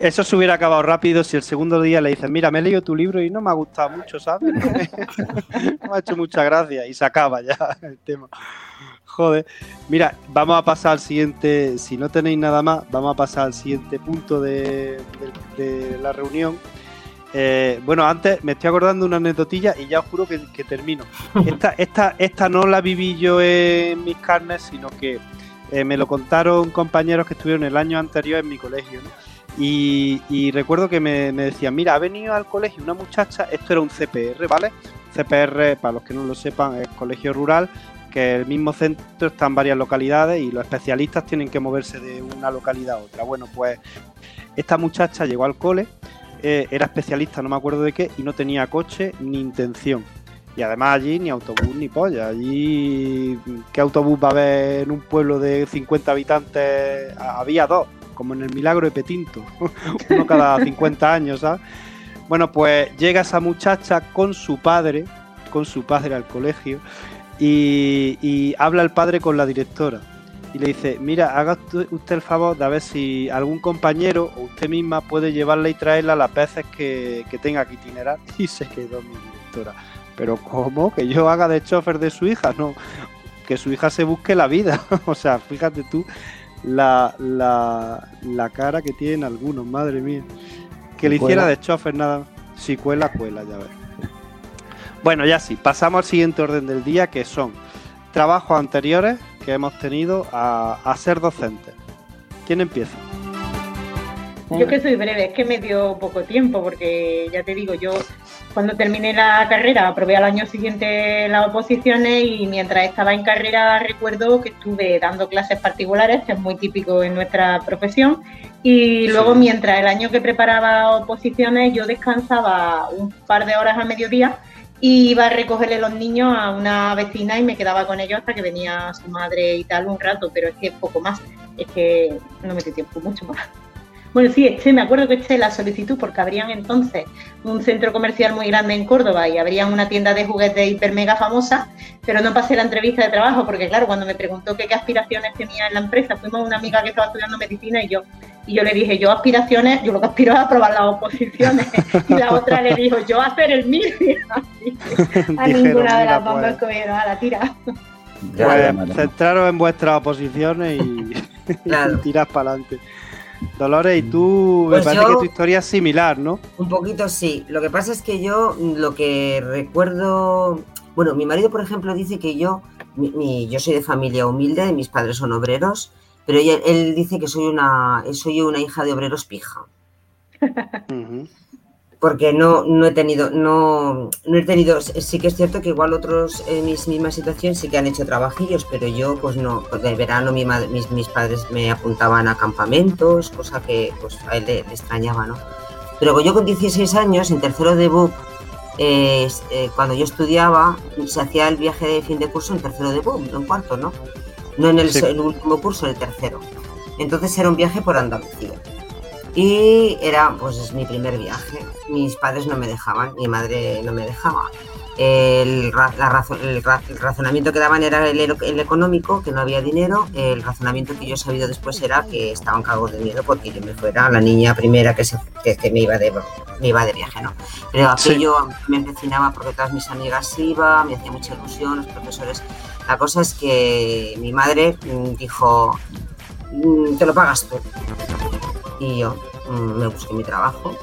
Eso se hubiera acabado rápido si el segundo día le dices, mira, me he leído tu libro y no me ha gustado mucho, ¿sabes? No me ha hecho mucha gracia y se acaba ya el tema. Joder. Mira, vamos a pasar al siguiente, si no tenéis nada más, vamos a pasar al siguiente punto de, de- de la reunión. Eh, bueno, antes me estoy acordando una anecdotilla y ya os juro que, que termino. Esta, esta, esta no la viví yo en mis carnes, sino que eh, me lo contaron compañeros que estuvieron el año anterior en mi colegio. ¿no? Y, recuerdo que me, me decían, mira, ha venido al colegio una muchacha, esto era un CPR, ¿vale? CPR, para los que no lo sepan, es colegio rural, que el mismo centro está en varias localidades y los especialistas tienen que moverse de una localidad a otra. Bueno, pues esta muchacha llegó al cole, eh, era especialista, no me acuerdo de qué, y no tenía coche ni intención. Y además allí ni autobús ni polla. Allí, ¿qué autobús va a haber en un pueblo de 50 habitantes? Había dos, como en el Milagro de Petinto, uno cada 50 años, ¿sabes? Bueno, pues llega esa muchacha con su padre, con su padre al colegio, y, habla el padre con la directora. Y le dice, mira, haga usted usted el favor de a ver si algún compañero o usted misma puede llevarla y traerla las veces que, que tenga que itinerar. Y se quedó mi directora. Pero ¿cómo? Que yo haga de chofer de su hija, no. Que su hija se busque la vida. o sea, fíjate tú la, la, la cara que tienen algunos, madre mía. Que le hiciera de chofer nada. Si cuela, cuela, ya ves. Bueno, ya sí, pasamos al siguiente orden del día, que son trabajos anteriores que hemos tenido a, a ser docentes. ¿Quién empieza? Yo que soy breve, es que me dio poco tiempo, porque ya te digo, yo cuando terminé la carrera aprobé al año siguiente las oposiciones y mientras estaba en carrera recuerdo que estuve dando clases particulares, que es muy típico en nuestra profesión, y luego Sí. mientras el año que preparaba oposiciones yo descansaba un par de horas a mediodía y iba a recogerle los niños a una vecina y me quedaba con ellos hasta que venía su madre y tal un rato, pero es que poco más, es que no me dio tiempo mucho más. Bueno, sí, eché, me acuerdo que eché la solicitud porque habrían entonces un centro comercial muy grande en Córdoba y habrían una tienda de juguetes hiper mega famosa, pero no pasé la entrevista de trabajo porque, claro, cuando me preguntó que qué aspiraciones tenía en la empresa, fuimos una amiga que estaba estudiando medicina y yo, y yo le dije, yo aspiraciones, yo lo que aspiro es a aprobar las oposiciones. Y la otra le dijo, yo a hacer el mío. A Dijeron, ninguna de "Mira, las dos pues". me escogieron a la tira. Ya, Pues ya, centraros en vuestras oposiciones y, Claro. y tirad para adelante. Dolores, y tú, Pues me parece yo- que tu historia es similar, ¿no? Un poquito sí. Lo que pasa es que yo mm, lo que recuerdo, bueno, mi marido por ejemplo dice que yo, mi- mi- yo soy de familia humilde, mis padres son obreros, pero ella- él dice que soy una, soy una hija de obreros pija. Ujú. Porque no, no he tenido, no, no he tenido, sí que es cierto que igual otros en mis mismas situaciones sí que han hecho trabajillos, pero yo pues no, porque de verano mi madre, mis, mis padres me apuntaban a campamentos, cosa que pues a él le, extrañaba, ¿no? Pero yo con 16 años, en tercero de BUP, eh, eh, cuando yo estudiaba, se hacía el viaje de fin de curso en tercero de BUP, no en cuarto, ¿no? No en el, el último curso, en el tercero. Entonces era un viaje por Andalucía. Y era, pues, es mi primer viaje. Mis padres no me dejaban, mi madre no me dejaba. El, el, razonamiento que daban era el, el, económico, que no había dinero. El razonamiento que yo he sabido después era que estaban cagos de miedo porque yo me fuera la niña primera que, se, que, me, iba de, me iba de viaje, ¿no? Pero aquello me empecinaba porque todas mis amigas iban, me hacía mucha ilusión, los profesores. La cosa es que mi madre mm, dijo, te lo pagas tú y yo mm, me busqué mi trabajo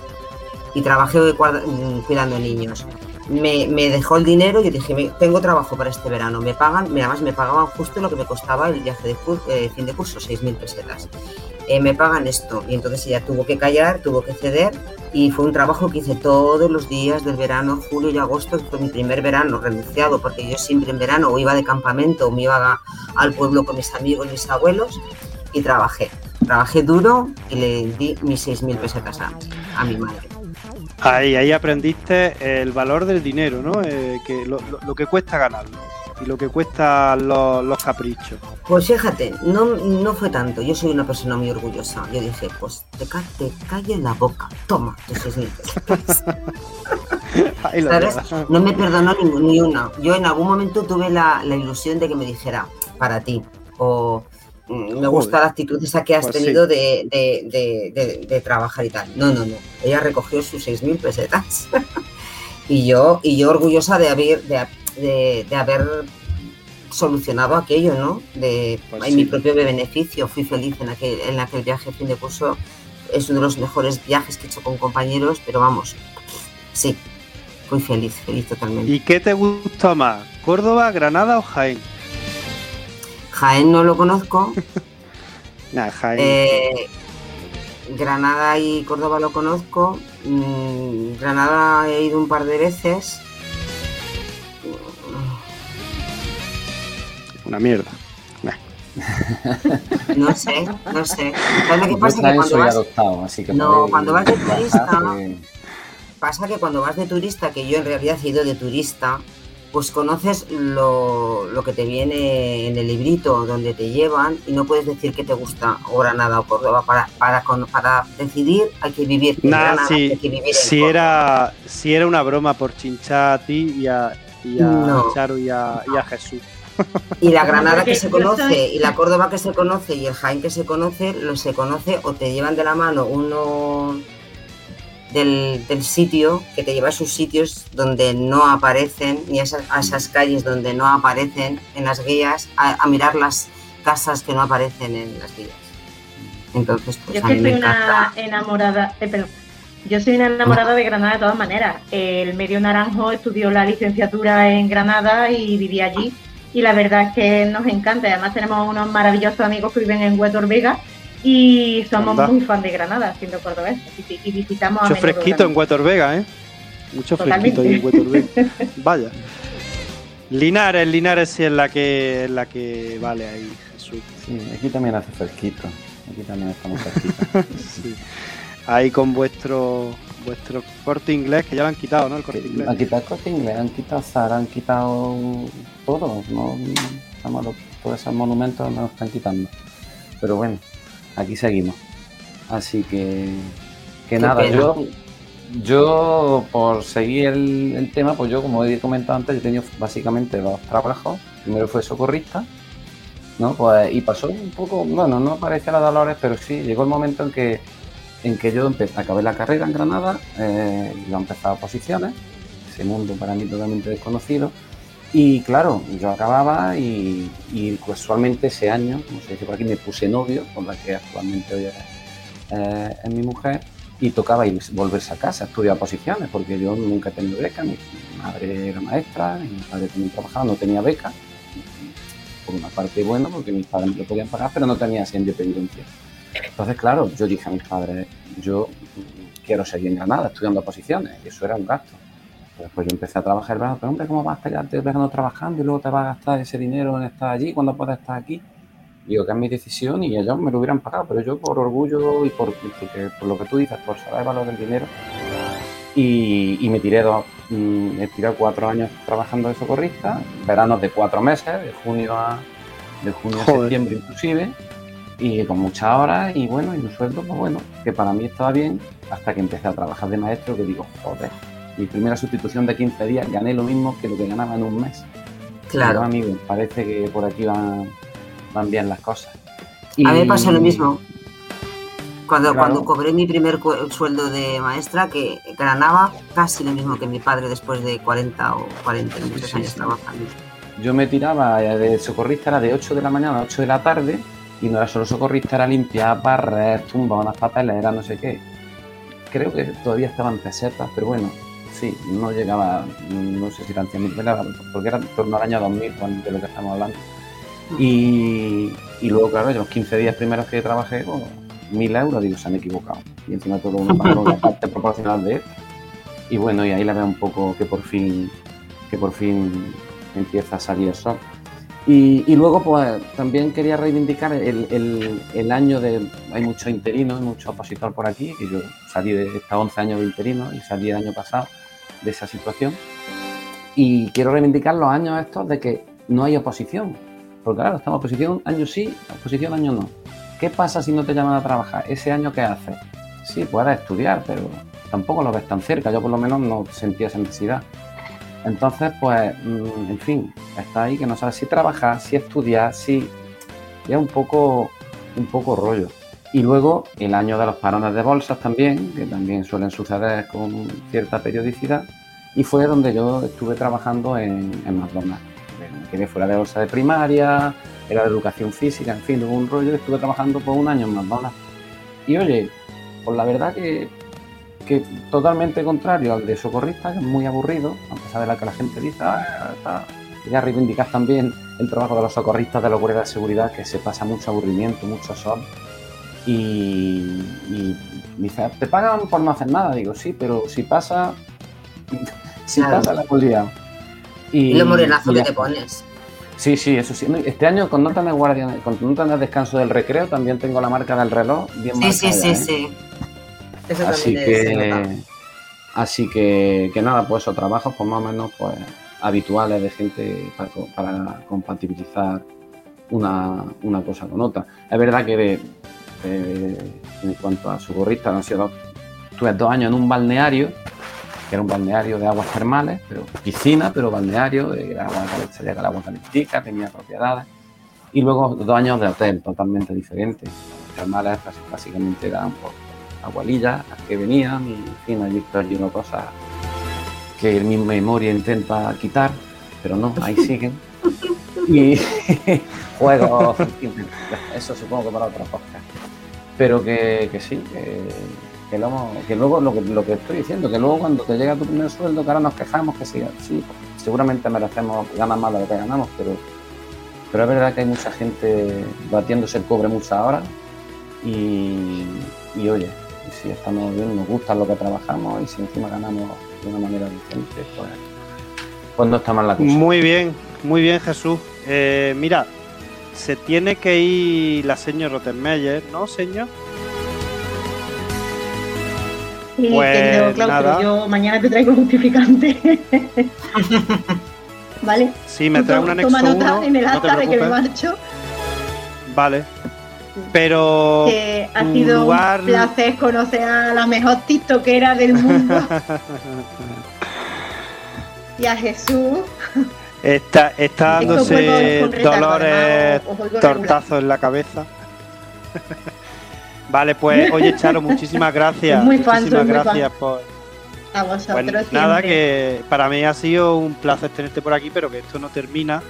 y trabajé mm, cuidando niños. Me, dejó el dinero yo dije, tengo trabajo para este verano, me pagan, además me pagaban justo lo que me costaba el viaje de eh, fin de curso, 6.000 pesetas. Eh, me pagan esto y entonces ella tuvo que callar, tuvo que ceder y fue un trabajo que hice todos los días del verano, julio y agosto, que fue mi primer verano renunciado, porque yo siempre en verano o iba de campamento o me iba al pueblo con mis amigos, mis abuelos y trabajé trabajé duro y le di mis 6.000 pesetas a, mi madre. Ahí, ahí aprendiste el valor del dinero, ¿no? Eh, que lo, que cuesta ganarlo y lo que cuesta los, caprichos. Pues fíjate, no, no fue tanto. Yo soy una persona muy orgullosa. Yo dije, pues te, te calles la boca, toma tus 6.000 pesetas. No me perdonó ni, una. Yo en algún momento tuve la, la ilusión de que me dijera, para ti, o me gusta la actitud esa que has pues tenido de, trabajar y tal. No, no, no. Ella recogió sus 6.000 pesetas. y, yo, y yo orgullosa de haber, de, haber solucionado aquello, ¿no? De pues mi propio beneficio. Fui feliz en aquel, en aquel viaje fin de curso. Es uno de los mejores viajes que he hecho con compañeros, pero vamos, sí, fui feliz, feliz totalmente. ¿Y qué te gustó más? ¿Córdoba, Granada o Jaén? Jaén no lo conozco. Jaén. Eh, Granada y Córdoba lo conozco. Mm, Granada he ido un par de veces. Una mierda. No sé, no sé. ¿Sabes qué pasa? Que cuando vas... Adoptado, así que no, cuando vas de turista, pasa que cuando vas de turista, que yo en realidad he ido de turista, pues conoces lo, que te viene en el librito donde te llevan y no puedes decir que te gusta o Granada o Córdoba. Para, para, para decidir hay que vivir en Granada, hay que vivir si era, si era una broma por chinchar a ti y a, y a Charo y a, y a Jesús. Y la Granada que se conoce, y la Córdoba que se conoce, y el Jaén que se conoce, lo se conoce o te llevan de la mano uno del, sitio que te lleva a sus sitios donde no aparecen, ni a esas, calles donde no aparecen en las guías, a, mirar las casas que no aparecen en las guías. Entonces, pues yo soy una enamorada, eh, yo soy una enamorada de Granada de todas maneras. El medio naranjo estudió la licenciatura en Granada y vivía allí. Y la verdad es que nos encanta. Además tenemos unos maravillosos amigos que viven en Huetor Vega y somos muy fan de Granada, siendo cordobés. Y, visitamos Mucho fresquito en Huetor Vega, ¿eh? Mucho fresquito en Huetor Vega. Vaya. Linares, Linares sí es la que, es la que vale ahí, Jesús. Sí, aquí también hace fresquito. Aquí también estamos fresquitos. sí. Ahí con vuestro vuestro corte inglés, que ya lo han quitado, ¿no? El corte inglés. Han quitado el corte inglés, han quitado Zara, han quitado todo, ¿no? Todos esos monumentos nos están quitando. Pero bueno, aquí seguimos. Así que, que nada, yo, yo por seguir el, tema, pues yo como he comentado antes, he tenido básicamente dos trabajos. Primero fue socorrista, ¿no? Pues, y pasó un poco, bueno, no parecía la Dolores, pero sí, llegó el momento en que, en que yo empecé, acabé la carrera en Granada, eh, y a empezar posiciones, ese mundo para mí totalmente desconocido. Y claro, yo acababa y, casualmente ese año, como se dice por aquí, me puse novio con la que actualmente hoy es, eh, mi mujer y tocaba ir, volverse a casa, estudiar posiciones, porque yo nunca he tenido beca, mi, madre era maestra, mi padre también trabajaba, no tenía beca, por una parte bueno, porque mis padres me lo podían pagar, pero no tenía esa independencia. Entonces, claro, yo dije a mis padres, yo quiero seguir en Granada estudiando posiciones, y eso era un gasto. Después yo empecé a trabajar el verano, pero hombre, ¿cómo vas a pegarte el verano trabajando y luego te vas a gastar ese dinero en estar allí cuando puedes estar aquí? Digo que es mi decisión y ellos me lo hubieran pagado, pero yo por orgullo y por, porque- por lo que tú dices, por saber el valor del dinero, y, y me tiré dos, mm, me tiré cuatro años trabajando de socorrista, veranos de cuatro meses, de junio a, de junio a septiembre inclusive, y con muchas horas y bueno, y un sueldo, pues bueno, que para mí estaba bien, hasta que empecé a trabajar de maestro, que digo, joder, mi primera sustitución de 15 días gané lo mismo que lo que ganaba en un mes. Claro. Digo, amigo, parece que por aquí van, van bien las cosas. A mí me Y- pasó lo mismo. Cuando, Claro. cuando cobré mi primer sueldo de maestra, que ganaba casi lo mismo que mi padre después de 40 o 40 y muchos Sí, años sí. trabajando. Yo me tiraba eh, de socorrista, era de 8 de la mañana a 8 de la tarde, y no era solo socorrista, era limpiar, barrer, tumbar unas papeleras, no sé qué. Creo que todavía estaban pesetas, pero bueno, sí, no llegaba, no sé si eran 100.000 pelas, porque era en torno al año 2000 cuando- de lo que estamos hablando. Y, y luego, claro, los 15 días primeros que trabajé, pues, 1.000 euros, digo, se han equivocado. Y encima todo uno pagó la parte proporcional de esto. Y bueno, y ahí la veo un poco que por fin, que por fin empieza a salir el sol. Y, y luego, pues también quería reivindicar el, el- el año de. Hay muchos interinos, mucho opositor por aquí, que yo salí de estos 11 años de interino y salí el año pasado de esa situación. Y quiero reivindicar los años estos de que no hay oposición. Porque claro, estamos oposición año sí, oposición año no. ¿Qué pasa si no te llaman a trabajar? ¿Ese año qué haces? Sí, puedes estudiar, pero tampoco lo ves tan cerca. Yo por lo menos no sentía esa necesidad. Entonces, pues, mm, en fin, está ahí que no sabes si trabajar, si estudiar, si... es un poco, un poco rollo. Y luego el año de los parones de bolsas también, que también suelen suceder con cierta periodicidad, y fue donde yo estuve trabajando en, en McDonald's. Me quedé fuera de bolsa de primaria, era de educación física, en fin, hubo un rollo estuve trabajando por un año en McDonald's. Y oye, pues la verdad que, que totalmente contrario al de socorrista, que es muy aburrido, a pesar de que la gente dice, ah, está. Quería reivindicar también el trabajo de los socorristas de la Guardia de Seguridad, que se pasa mucho aburrimiento, mucho sol. Y, y dice, ¿te pagan por no hacer nada? Digo, sí, pero si pasa, si Claro. pasa la liado. Y, lo morenazo que te pones. Sí, sí, eso sí. Este año con nota de guardia, con nota de descanso del recreo, también tengo la marca del reloj bien Sí, sí, marcada, sí, ¿eh? sí. Eso Así que, así que, que nada, pues esos trabajos, pues más o menos, pues habituales de gente para, co- para compatibilizar una, una cosa con otra. Es verdad que de- de- en cuanto a socorristas, han sido estuve dos años en un balneario, que era un balneario de aguas termales, pero piscina, pero balneario, era agua, salía el agua calentica, tenía propiedades. Y luego dos años de hotel, totalmente diferentes. Los termales bas- básicamente eran pues, agualillas las que venían y en fin, allí lleno de cosas que mi memoria intenta quitar, pero no, ahí siguen. Y juegos, eso supongo que para otra podcast. Pero que, que sí, que, que luego, que luego lo, que, lo que estoy diciendo, que luego cuando te llega tu primer sueldo, que ahora nos quejamos, que sí, sí, seguramente merecemos ganar más de lo que ganamos, pero, pero es verdad que hay mucha gente batiéndose el cobre muchas horas y, y oye, si estamos bien, nos gusta lo que trabajamos y si encima ganamos de una manera decente, pues, pues no está mal la cosa. Muy bien, muy bien, Jesús. Eh, mira, se tiene que ir la señora Rottenmeier, ¿no, señor? Sí, Pues querido nada. yo mañana te traigo justificante. ¿Vale? Sí, me trae un anexo Toma nota 1. en el no acta de que me marcho. Vale. Pero Que ha sido lugar- un placer conocer a la mejor tiktokera del mundo. y a Jesús. Está, está dándose dolores, tortazos en la cabeza. vale, pues oye, Charo, muchísimas gracias. Muy fan, muchísimas muy gracias por. A vosotros Pues nada, que para mí ha sido un placer tenerte por aquí, pero que esto no termina.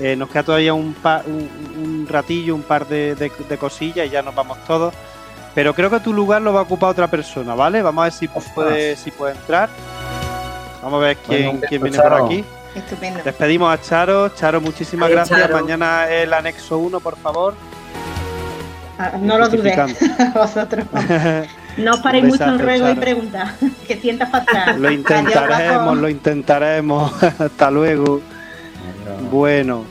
Eh, nos queda todavía un, pa- un, un ratillo, un par de, de- de cosillas y ya nos vamos todos. Pero creo que tu lugar lo va a ocupar otra persona, ¿vale? Vamos a ver si puede, si puede entrar. Vamos a ver quién, Bueno, quién viene por aquí. Estupendo. Despedimos a Charo. Charo, muchísimas gracias. Charo. Mañana el anexo 1, por favor. Ah, No lo dudé, justificando. vosotros. No os paréis mucho en ruego y Charo. pregunta. Que sientas fatal. Lo intentaremos, lo intentaremos. Hasta luego. Bueno,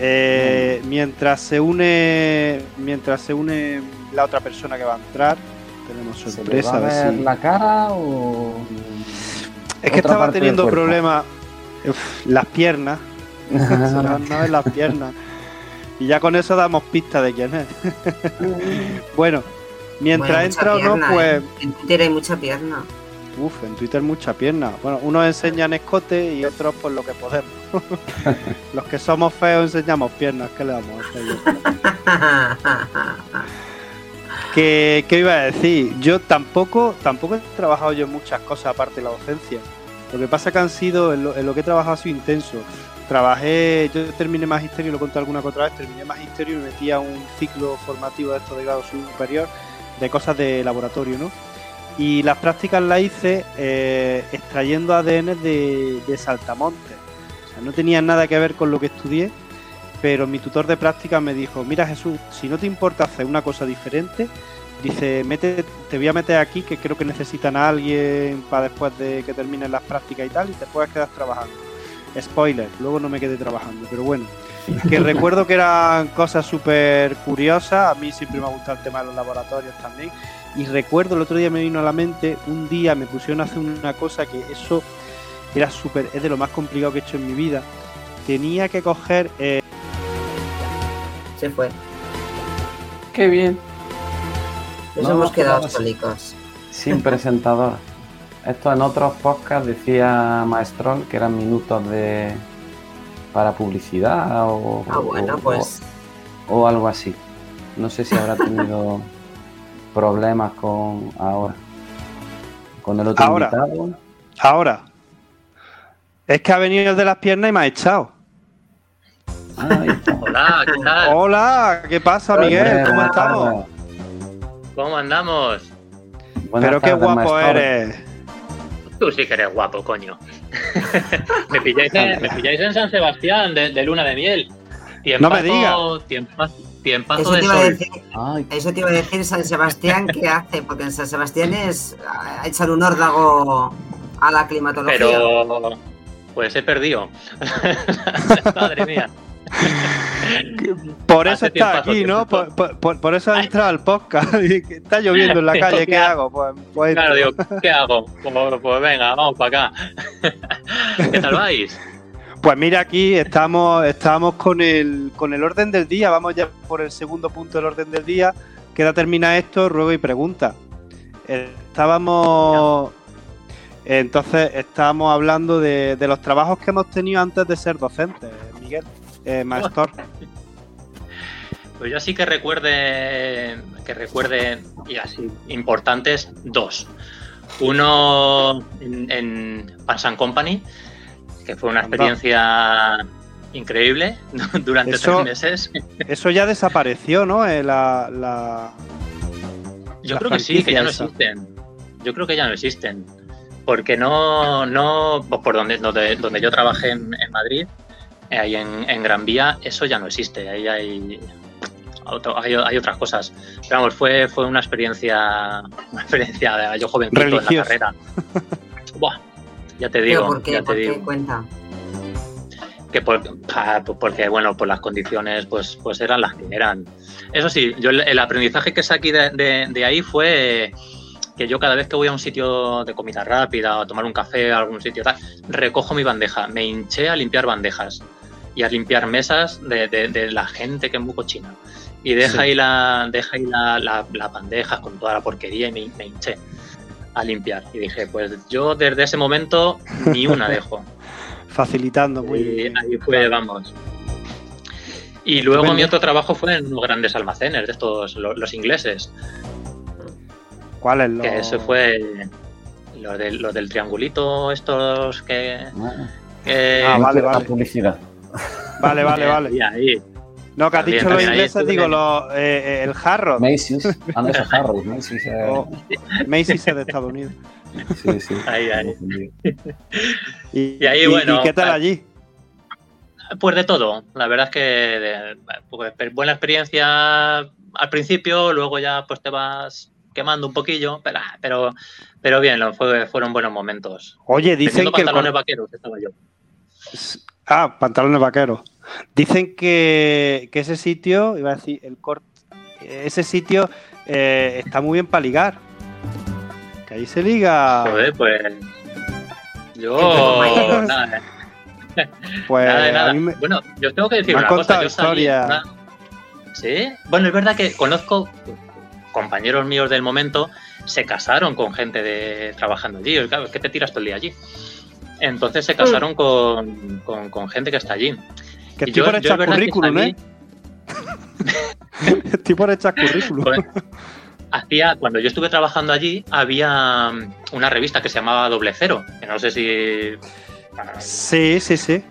eh, mientras se une, mientras se une la otra persona que va a entrar, tenemos ¿Se le sorpresa. va a a ver si- la cara o...? Es que estaba teniendo problemas. Uf, las piernas. se las piernas. Y ya con eso damos pista de quién es. bueno, mientras Bueno, entra o no, pues. ¿eh? En Twitter hay mucha pierna. Uf, en Twitter mucha pierna. Bueno, unos enseñan escote y otros pues lo que podemos. Los que somos feos enseñamos piernas, ¿qué le vamos a hacer? yo? ¿Qué, qué iba a decir? Yo tampoco, tampoco he trabajado yo en muchas cosas aparte de la docencia. Lo que pasa que han sido, en lo, que he trabajado ha sido intenso. Trabajé, yo terminé magisterio, lo conté alguna que otra vez, terminé magisterio y me metí a un ciclo formativo de esto de grado superior de cosas de laboratorio, ¿no? Y las prácticas las hice eh, extrayendo ADN de, de saltamontes. O sea, no tenían nada que ver con lo que estudié, pero mi tutor de prácticas me dijo, mira Jesús, si no te importa hacer una cosa diferente, dice, mete, te voy a meter aquí que creo que necesitan a alguien para después de que terminen las prácticas y tal, y te puedes quedar trabajando. Spoiler, luego no me quedé trabajando, pero bueno. Que recuerdo que eran cosas súper curiosas, a mí siempre me ha gustado el tema de los laboratorios también, y recuerdo el otro día me vino a la mente, un día me pusieron a hacer una cosa que eso era súper, es de lo más complicado que he hecho en mi vida. Tenía que coger eh, Se fue. Qué bien. Nos No, hemos quedado solicos. Sin presentador. Esto en otros podcasts decía Maestrol que eran minutos de para publicidad o, Ah, bueno, o- pues o, o algo así. No sé si habrá tenido problemas con ahora. Con el otro Ahora. invitado. ahora. Es que ha venido el de las piernas y me ha echado. Hola, ¿qué tal? Hola, ¿qué pasa, Miguel? Hombre, ¿Cómo estamos? ¿Cómo andamos? Buenas Pero qué guapo eres. Tú sí que eres guapo, coño. me, pilláis en, me pilláis en San Sebastián de, de luna de miel. No me Tiempazo- tiempa- Tiempazo eso de te, iba a sol. decir, Ay, eso te iba a decir San Sebastián, ¿qué hace? Porque en San Sebastián es a echar un órdago a la climatología. Pero pues he perdido. Madre mía. Por eso Hace está aquí, ¿no? Por, eso ha entrado al podcast. Está lloviendo en la calle, ¿qué hago? Pues, pues Claro, digo, ¿qué hago? Pues, pues venga, vamos para acá. ¿Qué tal vais? Pues mira, aquí estamos, estamos con el, con el orden del día. Vamos ya por el segundo punto del orden del día. Queda termina esto, ruego y pregunta. Estábamos. Entonces, estábamos hablando de, de los trabajos que hemos tenido antes de ser docentes, Miguel, eh, Maestor. Pues yo sí que recuerde, que recuerde, y así, importantes, dos. Uno en, en Pans and Company, que fue una Anda. experiencia increíble durante Eso- tres meses. Eso ya desapareció, ¿no? Eh, la, la- Yo La creo que sí, que ya no existen. Yo creo que ya no existen. Porque no, no pues por donde, donde, donde yo trabajé en, en Madrid, ahí en, en Gran Vía, eso ya no existe. Ahí hay, otro- hay, hay otras cosas. Pero vamos, fue, fue una experiencia, una experiencia de yo jovencito en la carrera. Buah, ya te ¿Pero digo, por qué? ya te ¿Por qué? digo. Cuenta. que por, ah, porque bueno pues las condiciones pues pues eran las que eran eso sí yo el, el aprendizaje que saqué de, de- de ahí fue que yo cada vez que voy a un sitio de comida rápida o a tomar un café a algún sitio tal recojo mi bandeja me hinché a limpiar bandejas y a limpiar mesas de, de- de la gente que es muy cochina y deja Sí. ahí la deja ahí la, la- las bandejas con toda la porquería y me, me hinché a limpiar y dije pues yo desde ese momento ni una dejo facilitando muy y bien. ahí fue, vamos. Y luego mi otro trabajo fue en unos grandes almacenes de estos, lo- los, ingleses, ¿Cuál es lo...? que ese fue los del, los del triangulito, estos que... Ah, que- Ah, vale, la vale. publicidad. Vale, vale, vale. Y ahí, No, que has dicho los ahí ingleses, digo, los, eh, eh, el Harrods. Macy's, Harrods, Macy's. eh, es de Estados Unidos. Sí, sí. Ahí, ahí. Y, Y ahí, y- bueno, ¿y qué tal ah, allí? Pues de todo. La verdad es que de- pues, buena experiencia al principio, luego ya pues te vas quemando un poquillo, pero, pero, pero bien, lo fue- fueron buenos momentos. Oye, dicen Teniendo que el pantalones cor- vaqueros estaba yo. Ah, pantalones vaqueros. Dicen que, que ese sitio, iba a decir, el corte, ese sitio eh, está muy bien para ligar. Que ahí se liga. Joder, pues. Yo. Nada, Pues nada nada. me- Bueno, yo tengo que decir me una cosa. Yo salí una- Sí. Bueno, es verdad que conozco compañeros míos del momento se casaron con gente de trabajando allí. Claro, es que te tiras todo el día allí. Entonces Mm. se casaron con, con- con gente que está allí. que estoy yo- por echar currículum, ¿eh? estoy por echar currículum. Pues, hacía, cuando yo estuve trabajando allí, había mm, una revista que se llamaba Doble Cero, que no sé si. Sí, sí, sí.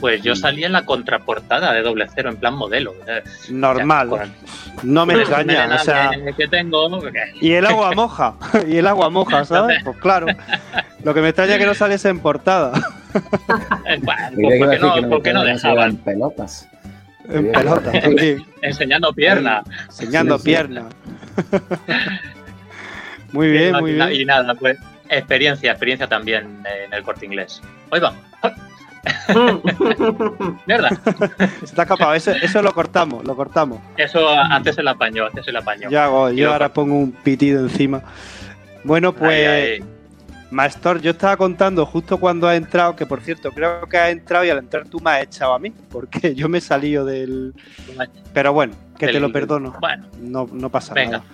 Pues yo salí en la contraportada de Doble Cero, en plan modelo. O sea, Normal. con- No me extraña. melena O sea, que, que tengo. porque- y el agua moja. y el agua moja, ¿sabes? Pues claro. Lo que me extraña es que no saliese en portada. bueno, ¿Por qué no, por qué no dejaban? pelotas. En pelota también. Enseñando pierna. Enseñando Sí, sí. piernas. muy bien, muy y, bien. y nada, pues experiencia, experiencia también en el corte inglés. Hoy va. Mierda. Ha escapado. Eso, eso lo cortamos, lo cortamos. Eso antes el apaño, antes el apaño. Yo hago, yo ahora pongo un pitido encima. Bueno, pues. Maestor, yo estaba contando justo cuando has entrado, que por cierto, creo que has entrado y al entrar tú me has echado a mí, porque yo me he salido del. Pero bueno, que te lo perdono. Bueno, No, no pasa Venga. nada.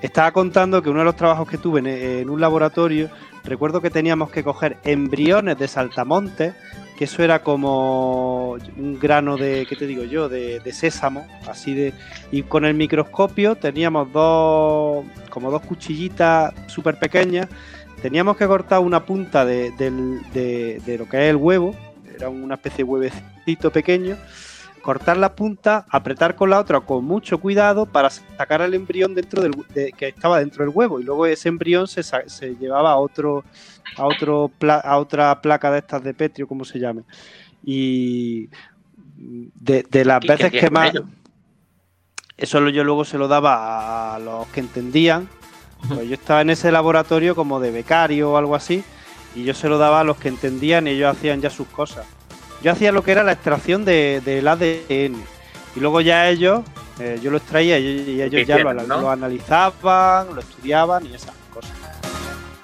Estaba contando que uno de los trabajos que tuve en, en un laboratorio, recuerdo que teníamos que coger embriones de saltamontes, que eso era como un grano de, ¿qué te digo yo?, de, de sésamo, así de... Y con el microscopio teníamos dos, como dos cuchillitas súper pequeñas, teníamos que cortar una punta de, de- de lo que es el huevo, era una especie de huevecito pequeño, cortar la punta, apretar con la otra con mucho cuidado para sacar el embrión dentro del de- que estaba dentro del huevo y luego ese embrión se, se llevaba a otro a otro pla- a otra placa de estas de Petrio como se llame. Y de, de las ¿Y qué veces que más eso yo luego se lo daba a los que entendían pues yo estaba en ese laboratorio como de becario o algo así y yo se lo daba a los que entendían y ellos hacían ya sus cosas yo hacía lo que era la extracción de- del ADN y luego ya ellos, eh, yo lo extraía y, y ellos ¿Qué ya lo, hicieron, no? lo analizaban, lo estudiaban y esas cosas.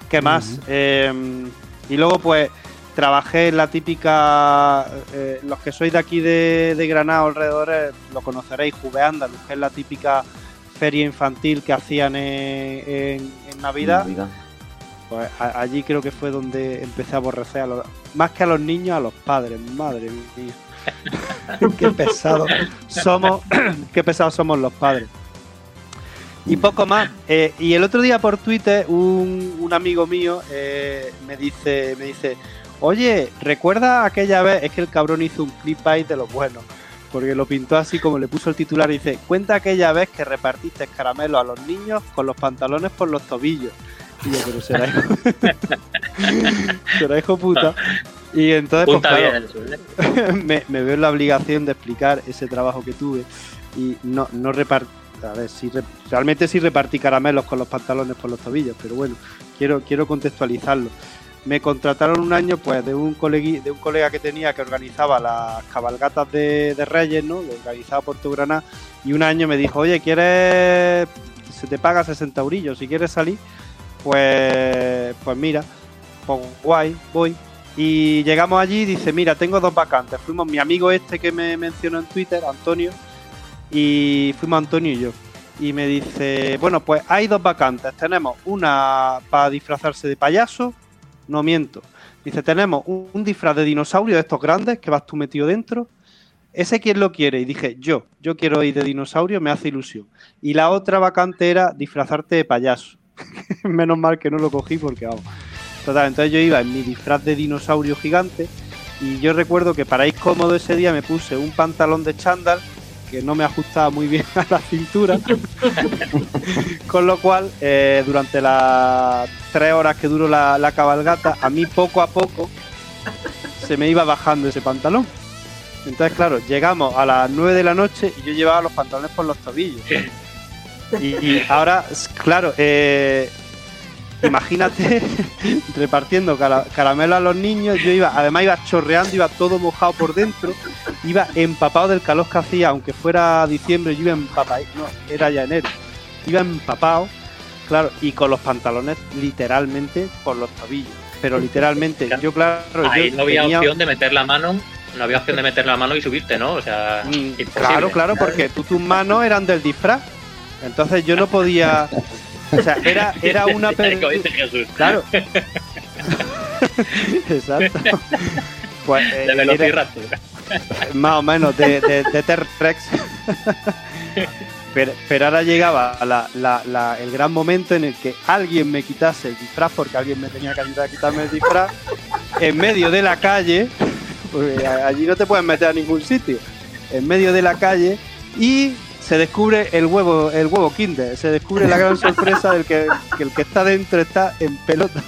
¿Qué más? Eh, y luego pues trabajé en la típica, eh, los que sois de aquí de, de Granada alrededor lo conoceréis, Juve Andaluz, que es la típica feria infantil que hacían en, en- en Navidad. Pues a- allí creo que fue donde empecé a aborrecer a los, más que a los niños, a los padres, madre mía. qué pesados somos, qué pesados somos los padres. Y poco más. Eh, y el otro día por Twitter un, un amigo mío eh, me dice, me dice, oye, ¿recuerda aquella vez? Es que el cabrón hizo un clip ahí de los buenos. Porque lo pintó así como le puso el titular y dice, cuenta aquella vez que repartiste caramelos a los niños con los pantalones por los tobillos. Y yo, pero será hijo, será hijo puta. Y entonces, pues, claro, ¿eh? me, me veo en la obligación de explicar ese trabajo que tuve y no, no repartí, a ver, sí, re- realmente sí repartí caramelos con los pantalones por los tobillos, pero bueno, quiero, quiero contextualizarlo. Me contrataron un año pues de un, de un colega que tenía que organizaba las cabalgatas de, de Reyes, ¿no? Lo organizaba Puerto Granada y un año me dijo, oye, ¿quieres? Se te paga 60 eurillos, si quieres salir, pues, pues mira, pues guay, voy. Y llegamos allí y dice, mira, tengo dos vacantes. Fuimos mi amigo este que me mencionó en Twitter, Antonio, y fuimos Antonio y yo. Y me dice, bueno, pues hay dos vacantes. Tenemos una para disfrazarse de payaso, no miento. Dice, tenemos un, disfraz de dinosaurio de estos grandes que vas tú metido dentro. ¿Ese quién lo quiere? Y dije, yo, yo quiero ir de dinosaurio, me hace ilusión. Y la otra vacante era disfrazarte de payaso. Menos mal que no lo cogí porque, vamos. Total, entonces yo iba en mi disfraz de dinosaurio gigante y yo recuerdo que para ir cómodo ese día me puse un pantalón de chándal que no me ajustaba muy bien a la cintura, con lo cual eh, durante las tres horas que duró la, la cabalgata, a mí poco a poco se me iba bajando ese pantalón. Entonces, claro, llegamos a las 9 de la noche y yo llevaba los pantalones por los tobillos. Y, y ahora, claro, eh, imagínate repartiendo cara- caramelo a los niños. Yo iba, además iba chorreando, iba todo mojado por dentro, iba empapado del calor que hacía, aunque fuera diciembre, yo iba empapado, no, era ya enero, iba empapado, claro, y con los pantalones literalmente por los tobillos. Pero literalmente, yo claro, Ahí yo no había tenía- opción de meter la mano, no había opción de meter la mano y subirte, ¿no? O sea, Mm. Claro, claro, porque tú tus manos eran del disfraz. Entonces yo no podía. O sea, era, era una per- Como dice Jesús. Claro. Exacto. Pues, eh, De Velociraptor. más o menos, de, de, de T-Rex. Pero, pero ahora llegaba la- la- la- el gran momento en el que alguien me quitase el disfraz, porque alguien me tenía que ayudar a quitarme el disfraz, en medio de la calle, porque allí no te puedes meter a ningún sitio, en medio de la calle, y se descubre el huevo, el huevo Kinder, se descubre la gran sorpresa del que, el que está dentro está en pelota.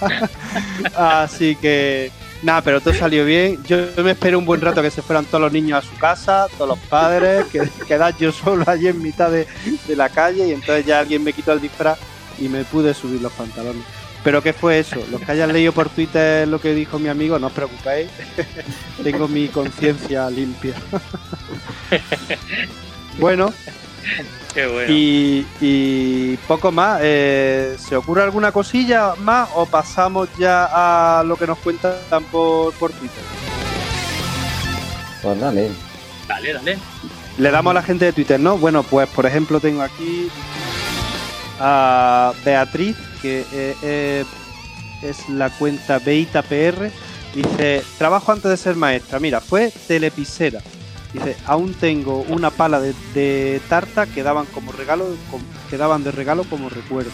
Así que Nada, pero todo salió bien. Yo me esperé un buen rato que se fueran todos los niños a su casa, todos los padres, que quedar yo solo allí en mitad de, de la calle y entonces ya alguien me quitó el disfraz y me pude subir los pantalones. Pero ¿qué fue eso? Los que hayan leído por Twitter lo que dijo mi amigo, no os preocupéis. Tengo mi conciencia limpia. bueno, Qué bueno. y, y poco más. Eh, ¿Se ocurre alguna cosilla más o pasamos ya a lo que nos cuentan por, por Twitter? Pues dale. Dale, dale. Le damos a la gente de Twitter, ¿no? Bueno, pues por ejemplo tengo aquí a Beatriz, que eh, eh, es la cuenta BeitaPR. Dice, trabajo antes de ser maestra. Mira, fue telepisera. Dice, aún tengo una pala de, de tarta que daban como regalo, que daban de regalo como recuerdo.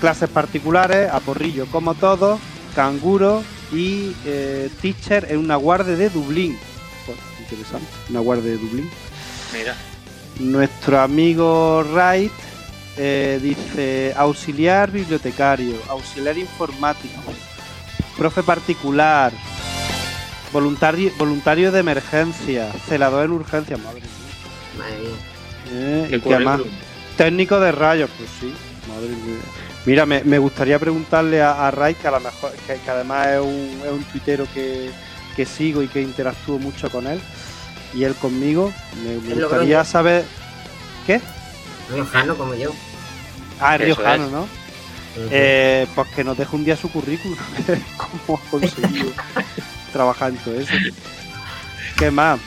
Clases particulares, a porrillo como todos, canguro y eh, teacher en una guardia de Dublín. Interesante, una guardia de Dublín. Mira. Nuestro amigo Wright eh, dice auxiliar bibliotecario, auxiliar informático, profe particular, voluntario, voluntario de emergencia, celador en urgencia, madre mía. Madre mía. Eh, Qué y que además, currículum. técnico de rayos, pues sí, madre mía. Mira, me, me gustaría preguntarle a, a Wright, que a lo mejor, que, que además es un, es un tuitero que, que sigo y que interactúo mucho con él, y él conmigo, me, gustaría Logroño. saber... ¿Qué? Riojano como yo. Ah, riojano, es. ¿no? Eh, pues que nos deje un día su currículum, cómo ha conseguido todo eso. ¿Qué más?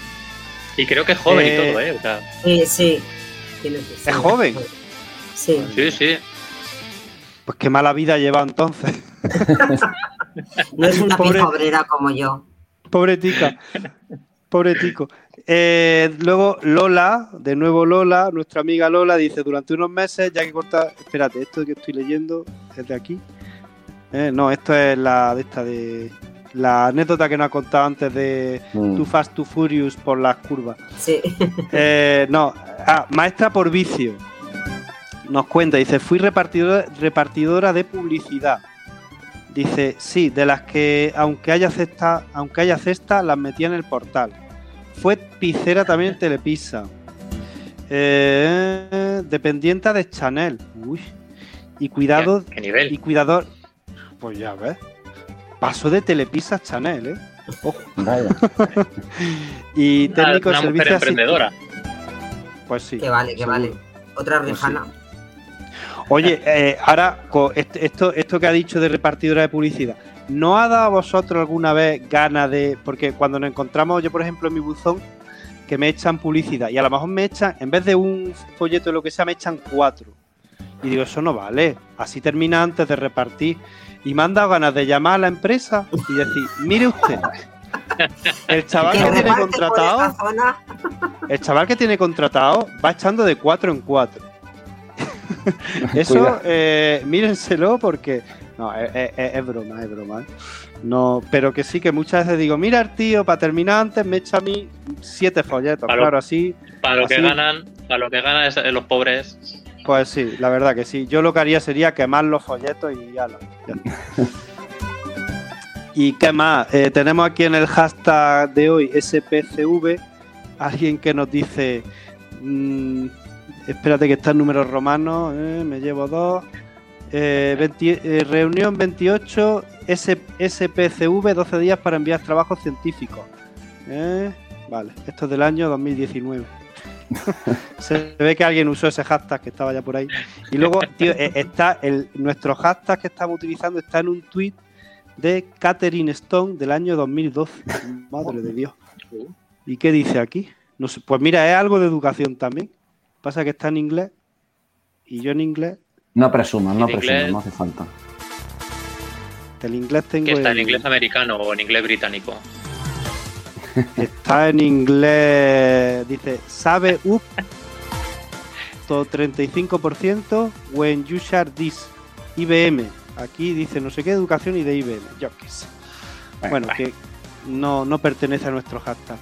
Y creo que es joven Eh, y todo, ¿eh? O sea, Sí, sí. Tiene que ser. ¿Es joven? Sí. sí, sí. Pues qué mala vida lleva entonces. No es una Pobre- obrera como yo. Pobre tica. Pobre tico. Eh, luego Lola, de nuevo Lola, nuestra amiga Lola, dice, durante unos meses, ya que corta... Espérate, esto que estoy leyendo es de aquí. Eh, no, esto es la de esta de... La anécdota que nos ha contado antes de Mm. Too Fast, Too Furious por las curvas. Sí. Eh, no, ah, maestra por vicio. Nos cuenta, dice, fui repartidora, repartidora de publicidad. Dice, sí, de las que aunque haya cesta, aunque haya cesta, las metía en el portal. Fue pizzera también en Telepizza. Eh, dependienta de Chanel. Uy. Y cuidado, ¿Qué, qué nivel? y cuidador. Pues ya ves. Pasó de Telepizza a Chanel, ¿eh? Ojo. Vaya. Y técnico una de servicio emprendedora. Pues sí. Que vale, que seguro. vale. Otra Pues riojana. Oye, eh, ahora, co- est- esto, esto que ha dicho de repartidora de publicidad, ¿no ha dado a vosotros alguna vez ganas de.? Porque cuando nos encontramos, yo por ejemplo en mi buzón, que me echan publicidad y a lo mejor me echan, en vez de un folleto o lo que sea, me echan cuatro. Y digo, eso no vale. Así termina antes de repartir. Y me han dado ganas de llamar a la empresa y decir, mire usted, el chaval Que tiene contratado. El chaval que tiene contratado va echando de cuatro en cuatro. Eso, eh, mírenselo porque. No, es, es- es- es broma, es broma. ¿eh? No, pero que sí, que muchas veces digo, mira el tío, para terminar antes me echa a mí siete folletos. Claro. Así, Para lo que ganan, para lo que ganan es- eh, los pobres. Pues sí, la verdad que sí. Yo lo que haría sería quemar los folletos y ya, lo-. ¿Y qué más? Eh, tenemos aquí en el hashtag de hoy, SPCV, alguien que nos dice, mm, espérate que está en números romanos, eh, me llevo dos. Eh, 20 reunión 28, S- SPCV, 12 días para enviar trabajos científicos. Vale, esto es del año 2019. Se ve que alguien usó ese hashtag que estaba ya por ahí. Y luego, tío, eh, está el, nuestro hashtag que estamos utilizando está en un tweet de Catherine Stone del año 2012. Madre de Dios. ¿Y qué dice aquí? No sé, pues mira, es algo de educación también. Pasa que está en inglés y yo en inglés, No presumas, no presumas, no hace falta. el inglés tengo. Que está en inglés americano o en inglés británico. Está en inglés, dice, sabe up to 35% when you share this IBM. Aquí dice no sé qué educación y de IBM. Yo qué sé. Bueno, que no, no pertenece a nuestro hashtag.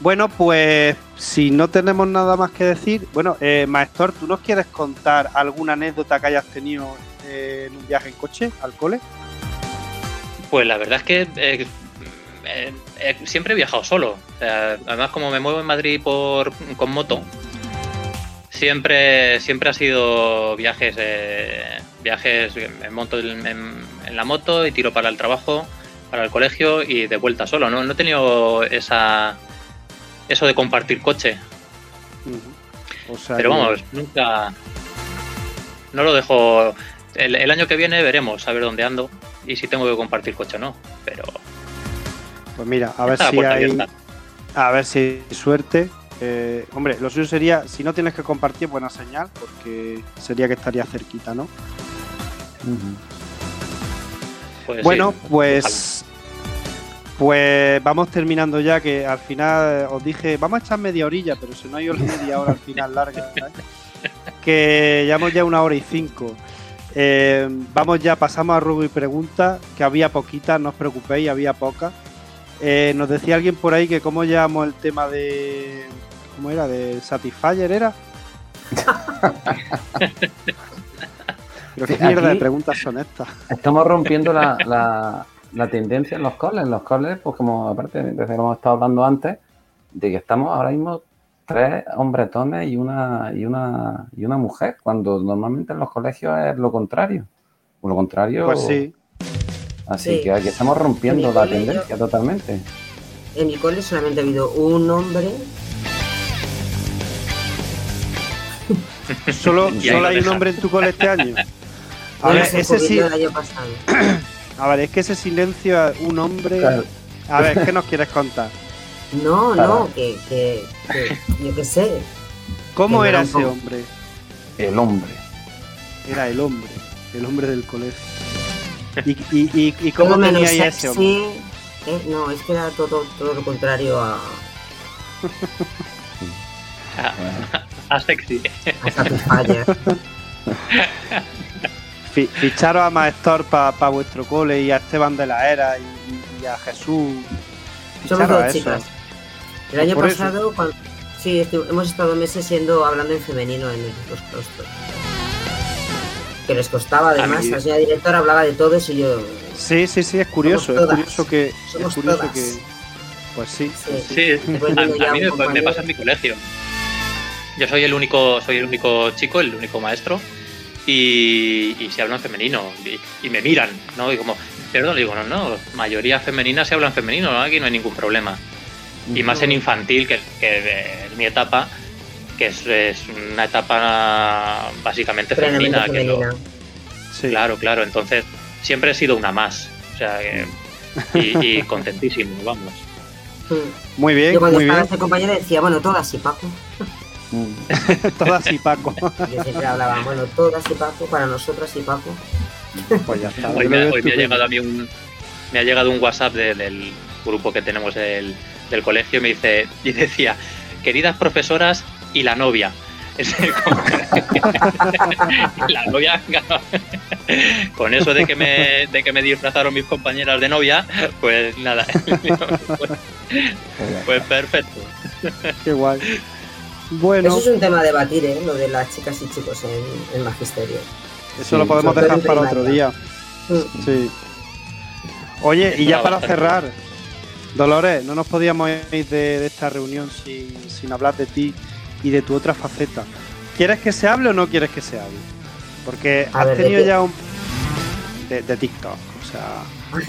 Bueno, pues si no tenemos nada más que decir, bueno, eh, Maestor, ¿tú nos quieres contar alguna anécdota que hayas tenido eh, en un viaje en coche al cole? Pues la verdad es que eh, eh, siempre he viajado solo. O sea, además, como me muevo en Madrid por, con moto, siempre, siempre ha sido viajes, eh, viajes, me monto en, en- en la moto y tiro para el trabajo, para el colegio y de vuelta solo. No, no he tenido esa, eso de compartir coche. Ujú. O sea, Pero vamos, nunca. No lo dejo. El, el año que viene veremos a ver dónde ando y si tengo que compartir coche o no. Pero Pues mira, a ver si hay, abierta. a ver si hay suerte. Eh, hombre, lo suyo sería, si no tienes que compartir, buena señal, porque sería que estaría cerquita, ¿no? Pues bueno, sí, pues pues vamos terminando ya, que al final eh, os dije, vamos a echar media orilla, pero si no hay media hora al final larga, ¿sabes? que llevamos ya una hora y cinco. Eh, vamos ya, pasamos a ruego y preguntas, que había poquitas, no os preocupéis, había pocas. Eh, nos decía alguien por ahí que cómo llevamos el tema de... ¿Cómo era? ¿De Satisfyer era? Pero qué mierda de preguntas son estas. Estamos rompiendo la, la- la tendencia en los coles. En los coles, pues como aparte, desde que hemos estado hablando antes, de que estamos ahora mismo tres hombretones y una, y una, y una mujer, cuando normalmente en los colegios es lo contrario. O lo contrario. Pues sí. Así Sí. que aquí estamos rompiendo la tendencia totalmente. En mi cole solamente ha habido un hombre. Solo, solo lo hay un hombre en tu cole este año. A ver, se ese sí, jubiló el año pasado. a ver, es que ese silencio, un hombre. Claro. A ver, ¿qué nos quieres contar? No, no, que, que, que- yo qué sé. ¿Cómo Que era ese hombre? El hombre. Era el hombre, el hombre del colegio. ¿Y, y, y, y cómo tenía ese hombre? sexy. ¿eh? No, es que era todo, todo lo contrario a, a sexy. a Ficharos a Maestor para vuestro cole y a Esteban de la Era y, a Jesús. Somos dos chicas. El año pasado, sí, hemos estado meses siendo hablando en femenino en los claustros. Que les costaba, además, mí- la señora directora hablaba de todos y yo. Sí, sí, sí, es curioso, es todas. curioso que. Somos es curioso todas. que. Pues sí. Sí. A, a mí me, pasa en mi colegio. Yo soy el único, soy el único chico, el único maestro, y, y se habla en femenino, y, y me miran, ¿no? Y como, perdón, digo, no, no, mayoría femenina se habla en femenino, ¿no? aquí no hay ningún problema. Y más en infantil, que, que es mi etapa, que es, es una etapa básicamente femenina. que lo- femenina. sí. Claro, claro, entonces siempre he sido una más. O sea, que- y, y contentísimo, vamos. Mm. Muy bien, Yo cuando muy estaba bien. este compañero decía, bueno, todas y Paco. Mm. Todas y Paco. Yo siempre hablaba, bueno, todas y Paco, para nosotras y Paco. Pues ya está. Hoy me, hoy ha llegado a mí un me ha llegado un WhatsApp de- del grupo que tenemos del, del colegio y me dice y decía queridas profesoras y la novia la novia con eso de que me de que me disfrazaron mis compañeras de novia pues nada pues, perfecto Qué guay. Bueno, Eso es un tema a debatir, ¿eh? Lo de las chicas y chicos en, en magisterio. eso lo podemos dejar para otro día. Mm. Sí. Oye, y ya para cerrar, Dolores, no nos podíamos ir de, de esta reunión sin, sin hablar de ti y de tu otra faceta. ¿Quieres que se hable o no quieres que se hable? Porque A has ver, ¿de tenido ya un... De, de TikTok, o sea,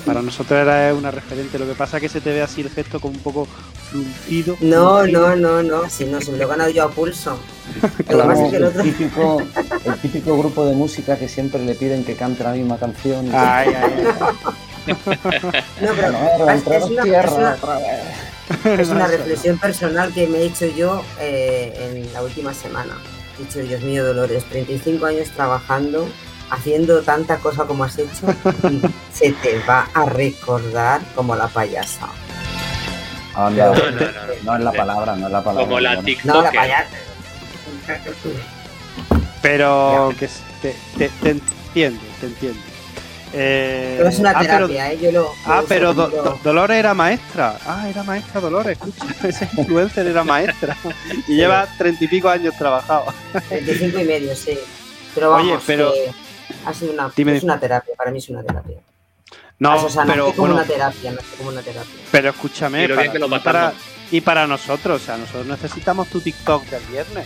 para nosotros era una referente. Lo que pasa es que se te ve así el gesto como un poco fruncido. No, no, no, no, si no, se me lo he ganado yo a pulso. Claro. el otro... típico, el típico grupo de música que siempre le piden que cante la misma canción. Ay, ay, ay. No, pero Bueno, es, es una, es una-. Es una reflexión personal que me he hecho yo eh, en la última semana. He dicho, Dios mío, Dolores, 35 años trabajando, haciendo tanta cosa como has hecho, y se te va a recordar como la payasa. Anda, No, no, no, no. no es la palabra, no es la palabra. Como la ¿no? No, la payasa. Pero que te, te- te entiendo, te entiendo. Eh, Pero es una ah, pero- terapia, ¿eh? Yo lo, Ah, pero Do- Do- Dolores era maestra. Ah, era maestra Dolores, escucha, ese influencer era maestra. Y lleva treinta y pico años trabajado. 25 y medio, sí. Pero vamos, Oye, pero- que ha sido una, Dime. es una terapia, para mí es una terapia. No, o sea, pero como bueno, una terapia, nace como una terapia. pero escúchame, Y para, que lo y, pasamos. para, y para nosotros, o sea, nosotros necesitamos tu TikTok del viernes.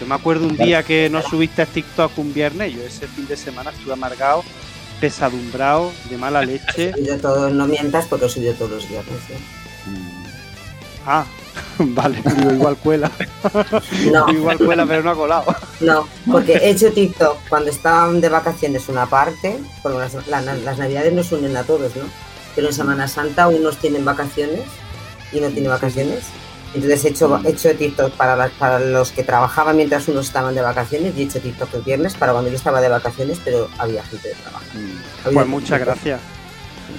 Yo me acuerdo un día que no subiste TikTok un viernes, yo ese fin de semana estuve amargado, pesadumbrado, de mala leche. He subido todo, no mientas porque he subido todos los viernes. ¿eh? Ah, vale, digo, igual cuela, No, igual cuela, pero no ha colado. no, porque he hecho TikTok cuando estaban de vacaciones una parte, porque las, la- las navidades nos unen a todos, ¿no? Pero en Semana Santa unos tienen vacaciones y no tienen vacaciones. Entonces he hecho, he hecho TikTok para, las- para los que trabajaban mientras unos estaban de vacaciones y he hecho TikTok el viernes para cuando yo estaba de vacaciones, pero había gente de trabajo. Había Pues muchas gracias.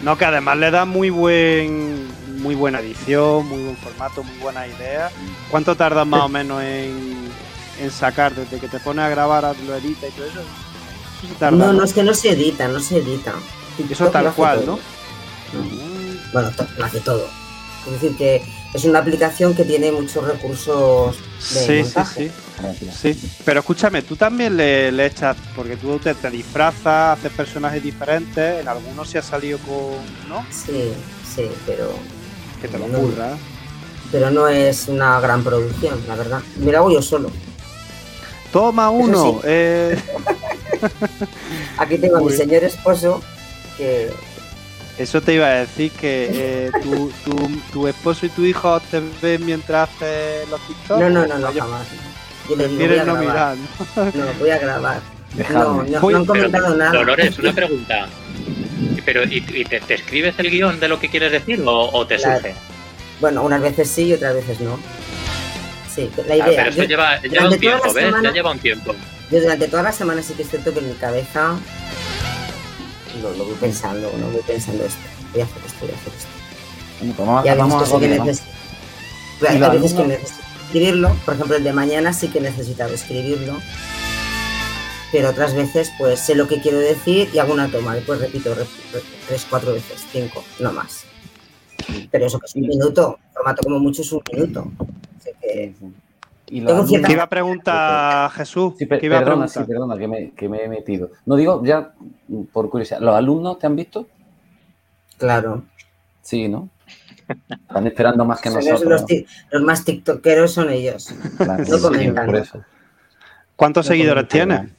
No, que además le da muy buen, muy buena edición, muy buen formato, muy buena idea. ¿Cuánto tardas más o menos en, en sacar desde que te pones a grabar, lo edita y todo eso? Eso. No, no, es que no se edita, no se edita. Eso TikTok tal lo hace cual, todo. ¿no? Bueno, to- lo hace todo. Es decir, que es una aplicación que tiene muchos recursos de Sí, sí, montaje. sí, Gracias. sí. Pero escúchame, tú también le, le echas, porque tú te, te disfrazas, haces personajes diferentes, en algunos se ha salido con, ¿no? Sí, sí, pero, Que te lo No. ocurra. pero no es una gran producción, la verdad. Me lo hago yo solo. Toma uno. sí. eh, Aquí tengo a mi señor esposo que Eso te iba a decir que eh, tu, tu, tu esposo y tu hijo te ven mientras haces los TikTok. no, no, no, no, Ellos jamás. Yo le digo, voy a no grabar. mirar. ¿no? No, voy a grabar. No, Dejadme. no, Voy- no han comentado nada. Dolores, una pregunta. Pero, ¿y, y te, te escribes el guion de lo que quieres decir o, o te Claro. surge? Bueno, unas veces sí y otras veces no. Sí, la Ah, idea. pero eso yo- lleva, un tiempo, la ¿ves? semana- Ya lleva un tiempo. Yo durante toda la semana sí que es cierto que en mi cabeza lo, lo voy pensando, no voy pensando esto, voy a hacer esto, voy a hacer esto. Bueno, pues vamos, Y a veces vamos que a necesito. Y la veces que necesito escribirlo, por ejemplo el de mañana sí que he necesitado escribirlo, pero otras veces pues sé lo que quiero decir y hago una toma, después repito re- re- tres, cuatro veces, cinco, no más. Pero eso que es un minuto, el formato como mucho es un minuto. Así que-. Y cierta- ¿Qué iba a preguntar Jesús? Sí, per- ¿Qué iba a perdona, sí, preguntar? perdona, que me, que me he metido. No digo, ya por curiosidad, ¿los alumnos te han visto? claro. Sí, ¿no? Están esperando más que nosotros. los, ¿no? ti- los más tiktokeros son ellos. Claro, no sí, comentan. por eso. ¿Cuántos No seguidores tienes?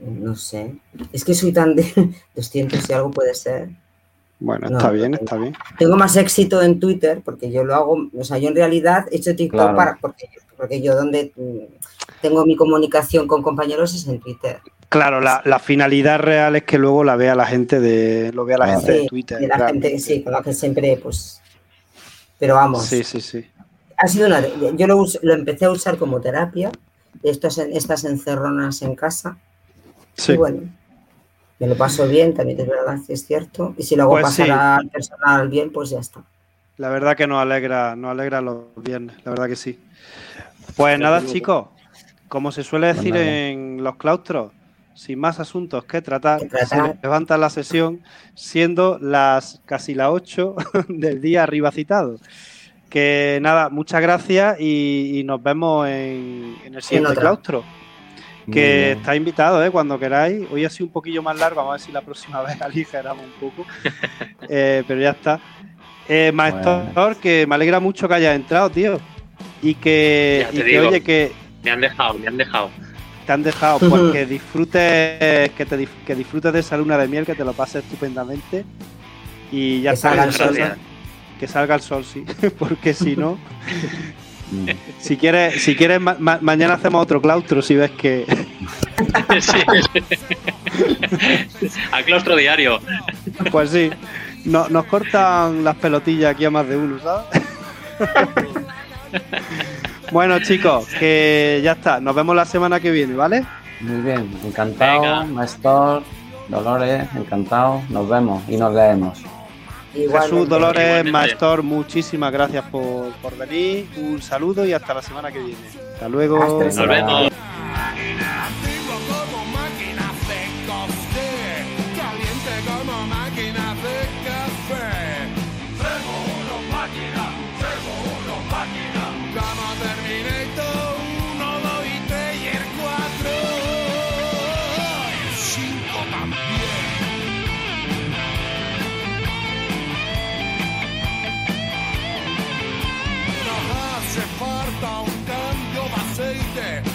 No sé. Es que soy tan de 200 y algo puede ser. Bueno, No, está no bien, está bien. Tengo más éxito en Twitter porque yo lo hago, o sea, yo en realidad he hecho TikTok Claro. para, porque, porque yo donde mm, tengo mi comunicación con compañeros es en Twitter. Claro, la, la finalidad real es que luego la vea la gente de lo vea la Ah, gente de Twitter. de la gente, sí, con la que siempre, pues. Pero vamos, Sí, sí, sí. ha sido una. Yo lo, lo empecé a usar como terapia, estos, estas encerronas en casa. Sí. Y bueno, me lo paso bien, también es verdad que es cierto. Y si lo hago Pues pasar sí. al personal bien, pues ya está. La verdad que nos alegra, nos alegra los viernes, la verdad que sí. Pues nada, chicos, como se suele Pues decir en los claustros, sin más asuntos que tratar, Que tratar. se levanta la sesión siendo las casi las 8 del día arriba citado. Que nada, muchas gracias y, y nos vemos en, en el siguiente claustro. Que está invitado, ¿eh? cuando queráis. Hoy ha sido un poquillo más largo, vamos a ver si la próxima vez aligeramos un poco. Eh, pero ya está. Eh, Maestor, que me alegra mucho que hayas entrado, tío. Y que, y que, digo. oye, que Me han dejado, me han dejado. te han dejado, pues que disfrutes, que, te, que disfrutes de esa luna de miel, que te lo pases estupendamente. Y ya Que salga el sol. Gracias. que salga el sol, sí. Porque si no. Si quieres, si quieres ma- ma- mañana hacemos otro claustro si ves que. Sí. Al claustro diario. Pues sí. No- nos cortan las pelotillas aquí a más de uno, ¿sabes? bueno, chicos, que ya está. Nos vemos la semana que viene, ¿vale? Muy bien, encantado, Venga. Maestor, Dolores, encantado, nos vemos y nos leemos. Igualmente. Jesús, Dolores, Igualmente. Maestor, muchísimas gracias por, por venir. Un saludo y hasta la semana que viene. Hasta luego. Hasta Nos vemos. Falta un cambio de aceite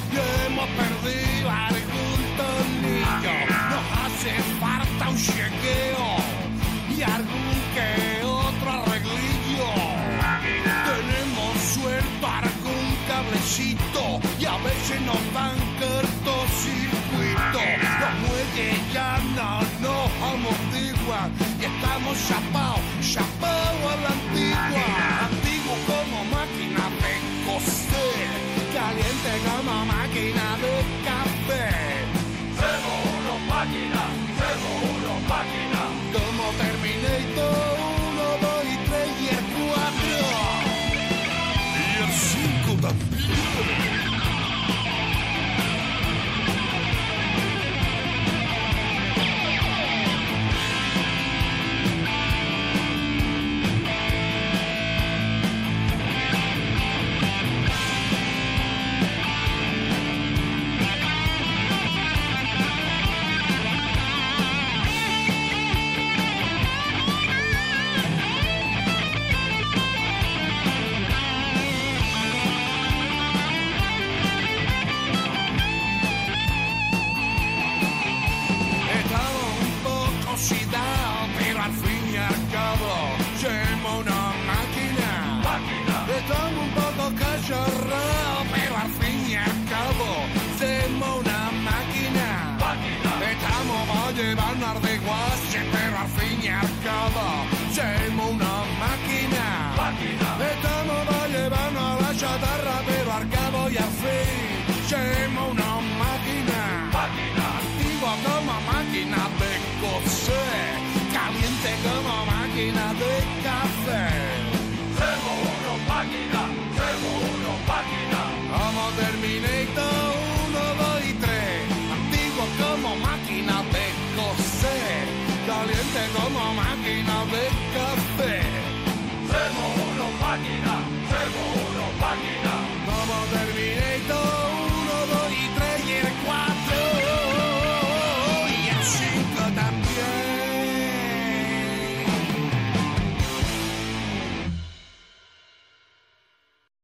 como máquina de café. Seguro máquina, seguro máquina. Como Terminator 1, 2 y 3. Antiguo como máquina de coser, caliente como